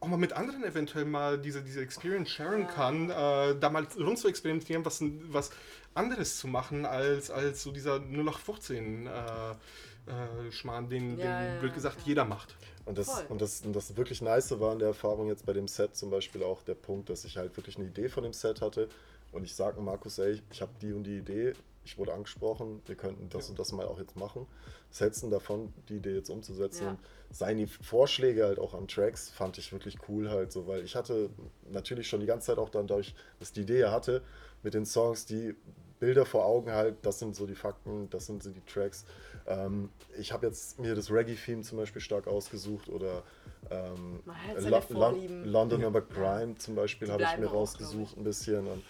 auch mal mit anderen eventuell mal diese, diese Experience sharen ja. kann, äh, da mal rund zu experimentieren, was, was anderes zu machen, als, als so dieser 0815 äh, äh, Schmarrn, den, ja, den blöd gesagt jeder macht. Und das, und, das, und das wirklich Nice war in der Erfahrung jetzt bei dem Set zum Beispiel auch der Punkt, dass ich halt wirklich eine Idee von dem Set hatte und ich sage Markus, ey, ich habe die und die Idee, ich wurde angesprochen, wir könnten das und das mal auch jetzt machen. Setzen davon, die Idee jetzt umzusetzen. Ja. seine Vorschläge halt auch an Tracks fand ich wirklich cool halt so, weil ich hatte natürlich schon die ganze Zeit auch dann dadurch, dass die Idee hatte, mit den Songs die Bilder vor Augen halt, das sind so die Fakten, das sind so die Tracks. Ähm, ich habe jetzt mir das Reggae-Theme zum Beispiel stark ausgesucht oder ähm, Lo Lo London ja. Grime zum Beispiel habe ich mir rausgesucht ein bisschen. Und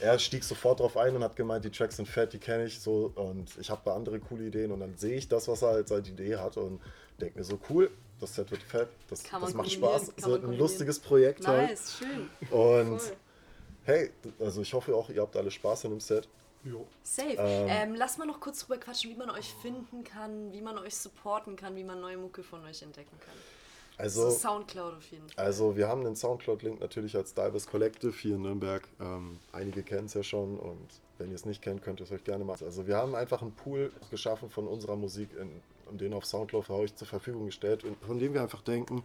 er stieg sofort drauf ein und hat gemeint, die Tracks sind fett, die kenne ich so und ich habe da andere coole Ideen und dann sehe ich das, was er halt als Idee hat und denke mir so cool, das Set wird fett, das, das macht Spaß, es wird ein lustiges Projekt halt. nice, halt. schön. Und cool. Hey, also ich hoffe auch, ihr habt alle Spaß in dem Set. Jo. Safe. Ähm, ähm, lass mal noch kurz drüber quatschen, wie man euch finden kann, wie man euch supporten kann, wie man neue Mucke von euch entdecken kann. Also, so Soundcloud auf jeden Fall. Also wir haben den Soundcloud-Link natürlich als Divers Collective hier in Nürnberg. Ähm, einige kennen es ja schon und wenn ihr es nicht kennt, könnt ihr es euch gerne machen. Also wir haben einfach einen Pool geschaffen von unserer Musik in, und den auf Soundcloud für euch zur Verfügung gestellt und von dem wir einfach denken,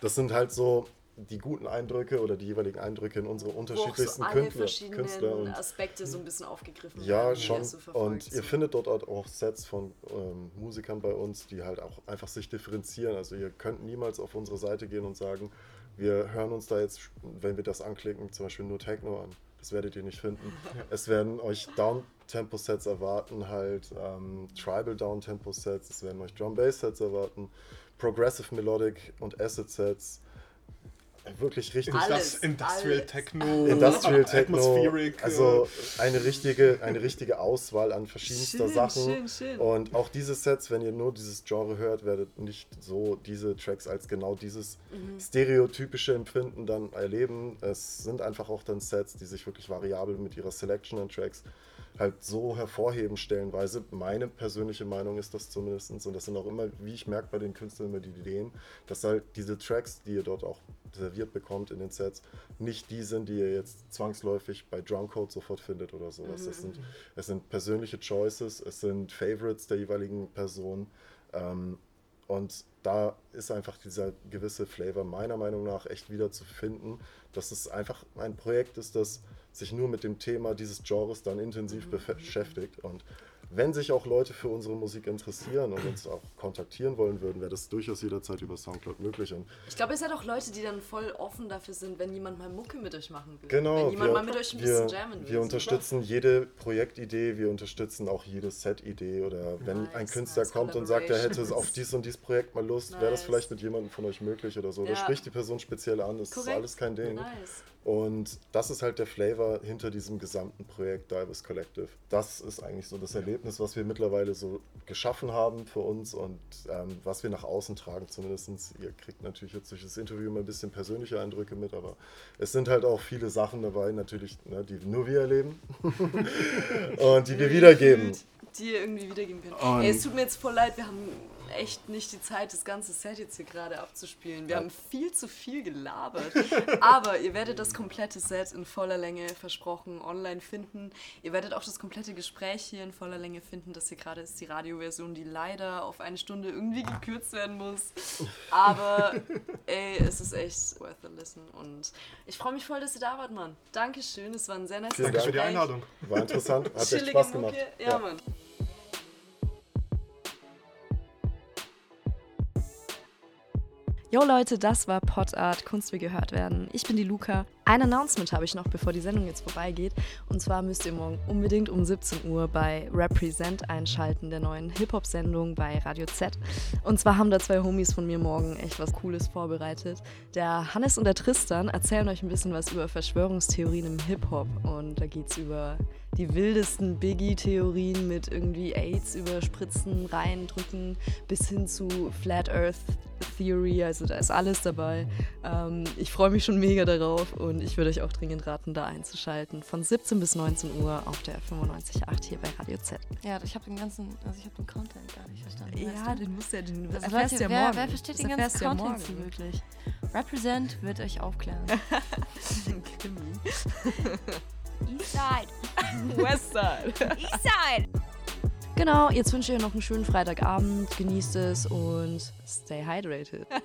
das sind halt so die guten Eindrücke oder die jeweiligen Eindrücke in unsere unterschiedlichsten so Künstler, Künstler und Aspekte so ein bisschen aufgegriffen ja schon. und ihr findet dort auch Sets von ähm, Musikern bei uns die halt auch einfach sich differenzieren. Also ihr könnt niemals auf unsere Seite gehen und sagen wir hören uns da jetzt wenn wir das anklicken zum Beispiel nur Techno an. Das werdet ihr nicht finden. Es werden euch Down Tempo Sets erwarten halt ähm, Tribal Down Tempo Sets es werden euch Drum Bass Sets erwarten. Progressive Melodic und Acid Sets wirklich richtig alles, Industrial alles. Techno, Industrial Techno, Atmospheric, also äh, eine richtige, eine richtige Auswahl an verschiedenster schön, Sachen. Schön, schön. Und auch diese Sets, wenn ihr nur dieses Genre hört, werdet nicht so diese Tracks als genau dieses mhm. stereotypische Empfinden dann erleben. Es sind einfach auch dann Sets, die sich wirklich variabel mit ihrer Selection an Tracks halt so hervorheben stellenweise. Meine persönliche Meinung ist das zumindest, und das sind auch immer, wie ich merke bei den Künstlern immer die Ideen, dass halt diese Tracks, die ihr dort auch serviert bekommt in den Sets, nicht die sind, die ihr jetzt zwangsläufig bei Drumcode sofort findet oder sowas. Mhm. Es, sind, es sind persönliche Choices, es sind Favorites der jeweiligen Person. Ähm, und da ist einfach dieser gewisse Flavor meiner Meinung nach echt wieder zu finden, dass es einfach ein Projekt ist, das sich nur mit dem Thema dieses Genres dann intensiv mhm. beschäftigt. Und wenn sich auch Leute für unsere Musik interessieren und uns auch kontaktieren wollen würden, wäre das durchaus jederzeit über Soundcloud möglich. Und ich glaube, ihr seid auch Leute, die dann voll offen dafür sind, wenn jemand mal Mucke mit euch machen will. Genau. Wenn jemand wir, mal mit euch ein wir, bisschen jammen will. Wir unterstützen so. jede Projektidee, wir unterstützen auch jede Set-Idee oder wenn nice, ein Künstler nice kommt und sagt, er hätte auf dies und dies Projekt mal Lust, nice. wäre das vielleicht mit jemandem von euch möglich oder so. Ja. Da spricht die Person speziell an, das Korrekt. ist alles kein Ding. Und das ist halt der Flavor hinter diesem gesamten Projekt Divers Collective. Das ist eigentlich so das Erlebnis, was wir mittlerweile so geschaffen haben für uns und ähm, was wir nach außen tragen zumindest. Ihr kriegt natürlich jetzt durch das Interview mal ein bisschen persönliche Eindrücke mit, aber es sind halt auch viele Sachen dabei, natürlich, ne, die nur wir erleben und die wir wiedergeben. Die ihr irgendwie wiedergeben könnt. Ey, es tut mir jetzt voll leid, wir haben echt nicht die Zeit, das ganze Set jetzt hier gerade abzuspielen. Wir haben viel zu viel gelabert. Aber ihr werdet das komplette Set in voller Länge versprochen online finden. Ihr werdet auch das komplette Gespräch hier in voller Länge finden. Das hier gerade ist die Radioversion, die leider auf eine Stunde irgendwie gekürzt werden muss. Aber ey, es ist echt worth a listen. Und ich freue mich voll, dass ihr da wart, Mann. Dankeschön, es war ein sehr nice Danke für die Einladung. War interessant, hat echt Spaß gemacht. Ja, ja, Mann. Jo Leute, das war Potart, Kunst will gehört werden. Ich bin die Luca. Ein Announcement habe ich noch, bevor die Sendung jetzt vorbeigeht. Und zwar müsst ihr morgen unbedingt um 17 Uhr bei Represent einschalten, der neuen Hip-Hop-Sendung bei Radio Z. Und zwar haben da zwei Homies von mir morgen echt was Cooles vorbereitet. Der Hannes und der Tristan erzählen euch ein bisschen was über Verschwörungstheorien im Hip-Hop. Und da geht es über die wildesten Biggie-Theorien mit irgendwie AIDS überspritzen, reindrücken, bis hin zu Flat Earth Theory. Also da ist alles dabei. Ähm, ich freue mich schon mega darauf und ich würde euch auch dringend raten, da einzuschalten. Von 17 bis 19 Uhr auf der 95.8 hier bei Radio Z. Ja, ich habe den ganzen, also ich habe den Content gar nicht verstanden. Ja, den muss ja, den also erfährst Leute, ja wer, morgen. Wer versteht den ganzen Content ja wirklich? Represent wird euch aufklären. Eastside. Westside. Eastside. Genau, jetzt wünsche ich euch noch einen schönen Freitagabend. Genießt es und stay hydrated.